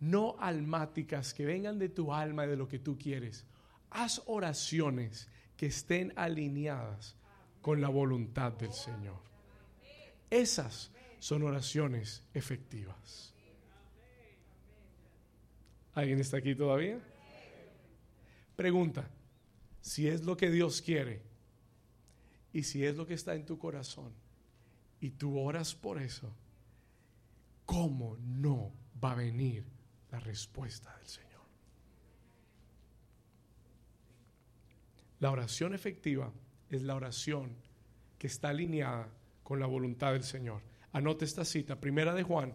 no almáticas que vengan de tu alma y de lo que tú quieres. Haz oraciones que estén alineadas con la voluntad del Señor. Esas son oraciones efectivas. ¿Alguien está aquí todavía? Pregunta, si es lo que Dios quiere y si es lo que está en tu corazón y tú oras por eso, ¿cómo no va a venir la respuesta del Señor? La oración efectiva es la oración que está alineada con la voluntad del Señor. Anote esta cita, primera de Juan,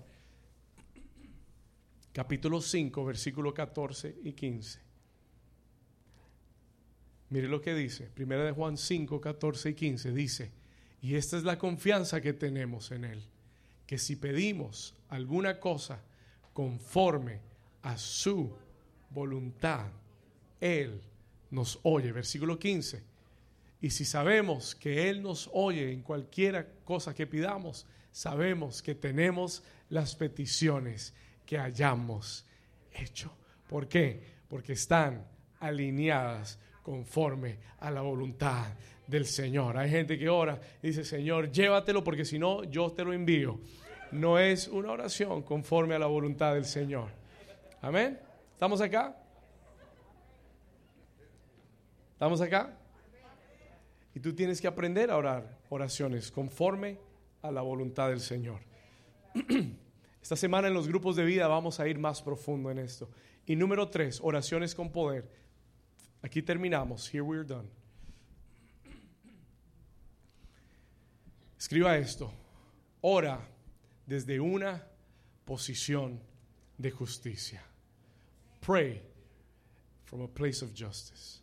capítulo 5, versículo 14 y 15. Mire lo que dice, primera de Juan 5, 14 y 15, dice, y esta es la confianza que tenemos en Él, que si pedimos alguna cosa conforme a su voluntad, Él nos oye. Versículo 15. Y si sabemos que Él nos oye en cualquiera cosa que pidamos, sabemos que tenemos las peticiones que hayamos hecho. ¿Por qué? Porque están alineadas conforme a la voluntad del Señor. Hay gente que ora y dice, Señor, llévatelo porque si no, yo te lo envío no es una oración conforme a la voluntad del Señor. Amén. ¿Estamos acá? ¿Estamos acá? Y tú tienes que aprender a orar oraciones conforme a la voluntad del Señor. Esta semana en los grupos de vida vamos a ir más profundo en esto. Y número tres, oraciones con poder. Aquí terminamos. Here we're done. Escriba esto. Ora desde una posición de justicia. Pray from a place of justice.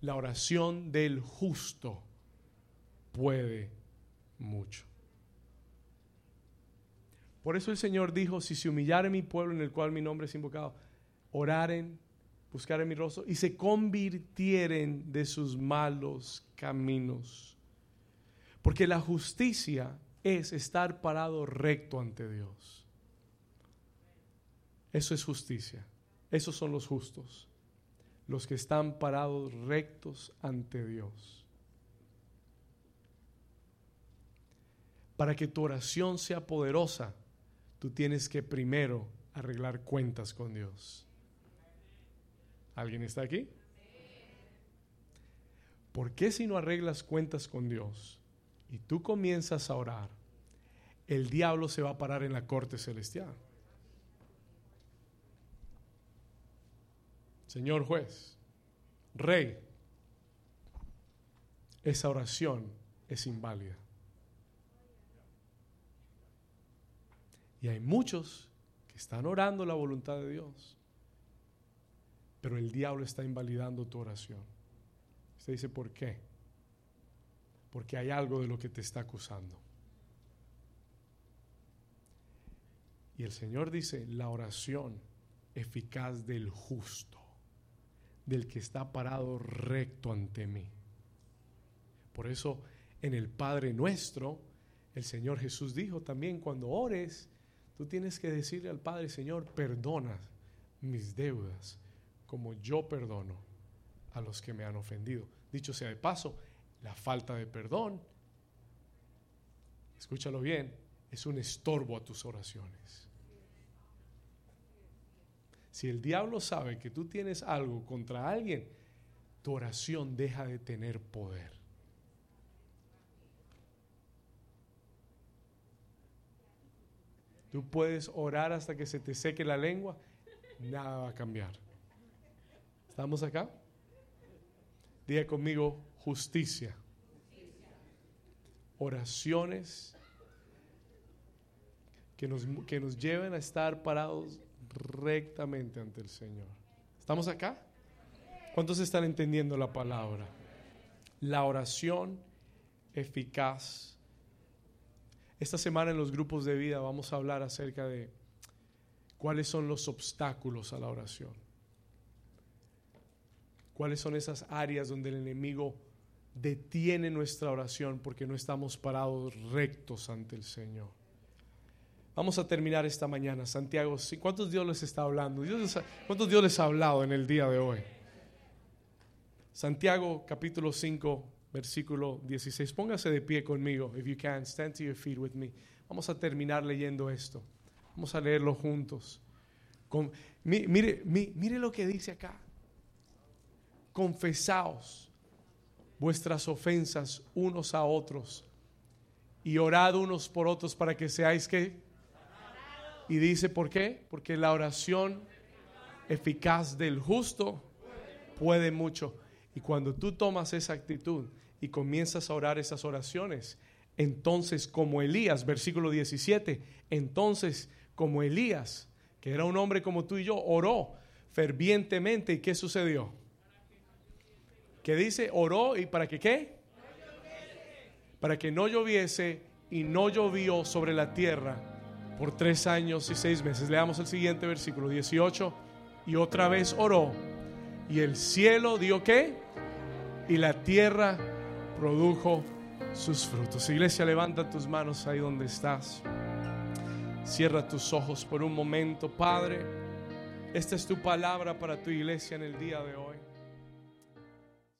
La oración del justo puede mucho. Por eso el Señor dijo, si se humillare mi pueblo en el cual mi nombre es invocado, oraren, buscaren mi rostro y se convirtieren de sus malos caminos. Porque la justicia es estar parado recto ante Dios. Eso es justicia. Esos son los justos. Los que están parados rectos ante Dios. Para que tu oración sea poderosa, tú tienes que primero arreglar cuentas con Dios. ¿Alguien está aquí? ¿Por qué si no arreglas cuentas con Dios? Y tú comienzas a orar, el diablo se va a parar en la corte celestial. Señor juez, rey, esa oración es inválida. Y hay muchos que están orando la voluntad de Dios, pero el diablo está invalidando tu oración. Usted dice, ¿por qué? Porque hay algo de lo que te está acusando. Y el Señor dice, la oración eficaz del justo, del que está parado recto ante mí. Por eso en el Padre nuestro, el Señor Jesús dijo también, cuando ores, tú tienes que decirle al Padre, Señor, perdona mis deudas como yo perdono a los que me han ofendido. Dicho sea de paso, la falta de perdón, escúchalo bien, es un estorbo a tus oraciones. Si el diablo sabe que tú tienes algo contra alguien, tu oración deja de tener poder. Tú puedes orar hasta que se te seque la lengua, nada va a cambiar. ¿Estamos acá? Diga conmigo justicia. Oraciones que nos, que nos lleven a estar parados rectamente ante el Señor. ¿Estamos acá? ¿Cuántos están entendiendo la palabra? La oración eficaz. Esta semana en los grupos de vida vamos a hablar acerca de cuáles son los obstáculos a la oración. ¿Cuáles son esas áreas donde el enemigo detiene nuestra oración porque no estamos parados rectos ante el Señor? Vamos a terminar esta mañana. Santiago, ¿cuántos Dios les está hablando? ¿Cuántos Dios les ha hablado en el día de hoy? Santiago capítulo 5, versículo 16. Póngase de pie conmigo, if you can, stand to your feet with me. Vamos a terminar leyendo esto. Vamos a leerlo juntos. mire, mire lo que dice acá confesaos vuestras ofensas unos a otros y orad unos por otros para que seáis que... Y dice, ¿por qué? Porque la oración eficaz del justo puede mucho. Y cuando tú tomas esa actitud y comienzas a orar esas oraciones, entonces como Elías, versículo 17, entonces como Elías, que era un hombre como tú y yo, oró fervientemente. ¿Y qué sucedió? Que dice, oró y para que qué? Para que no lloviese y no llovió sobre la tierra por tres años y seis meses. Leamos el siguiente versículo 18. Y otra vez oró. Y el cielo dio qué? Y la tierra produjo sus frutos. Iglesia, levanta tus manos ahí donde estás. Cierra tus ojos por un momento, Padre. Esta es tu palabra para tu iglesia en el día de hoy.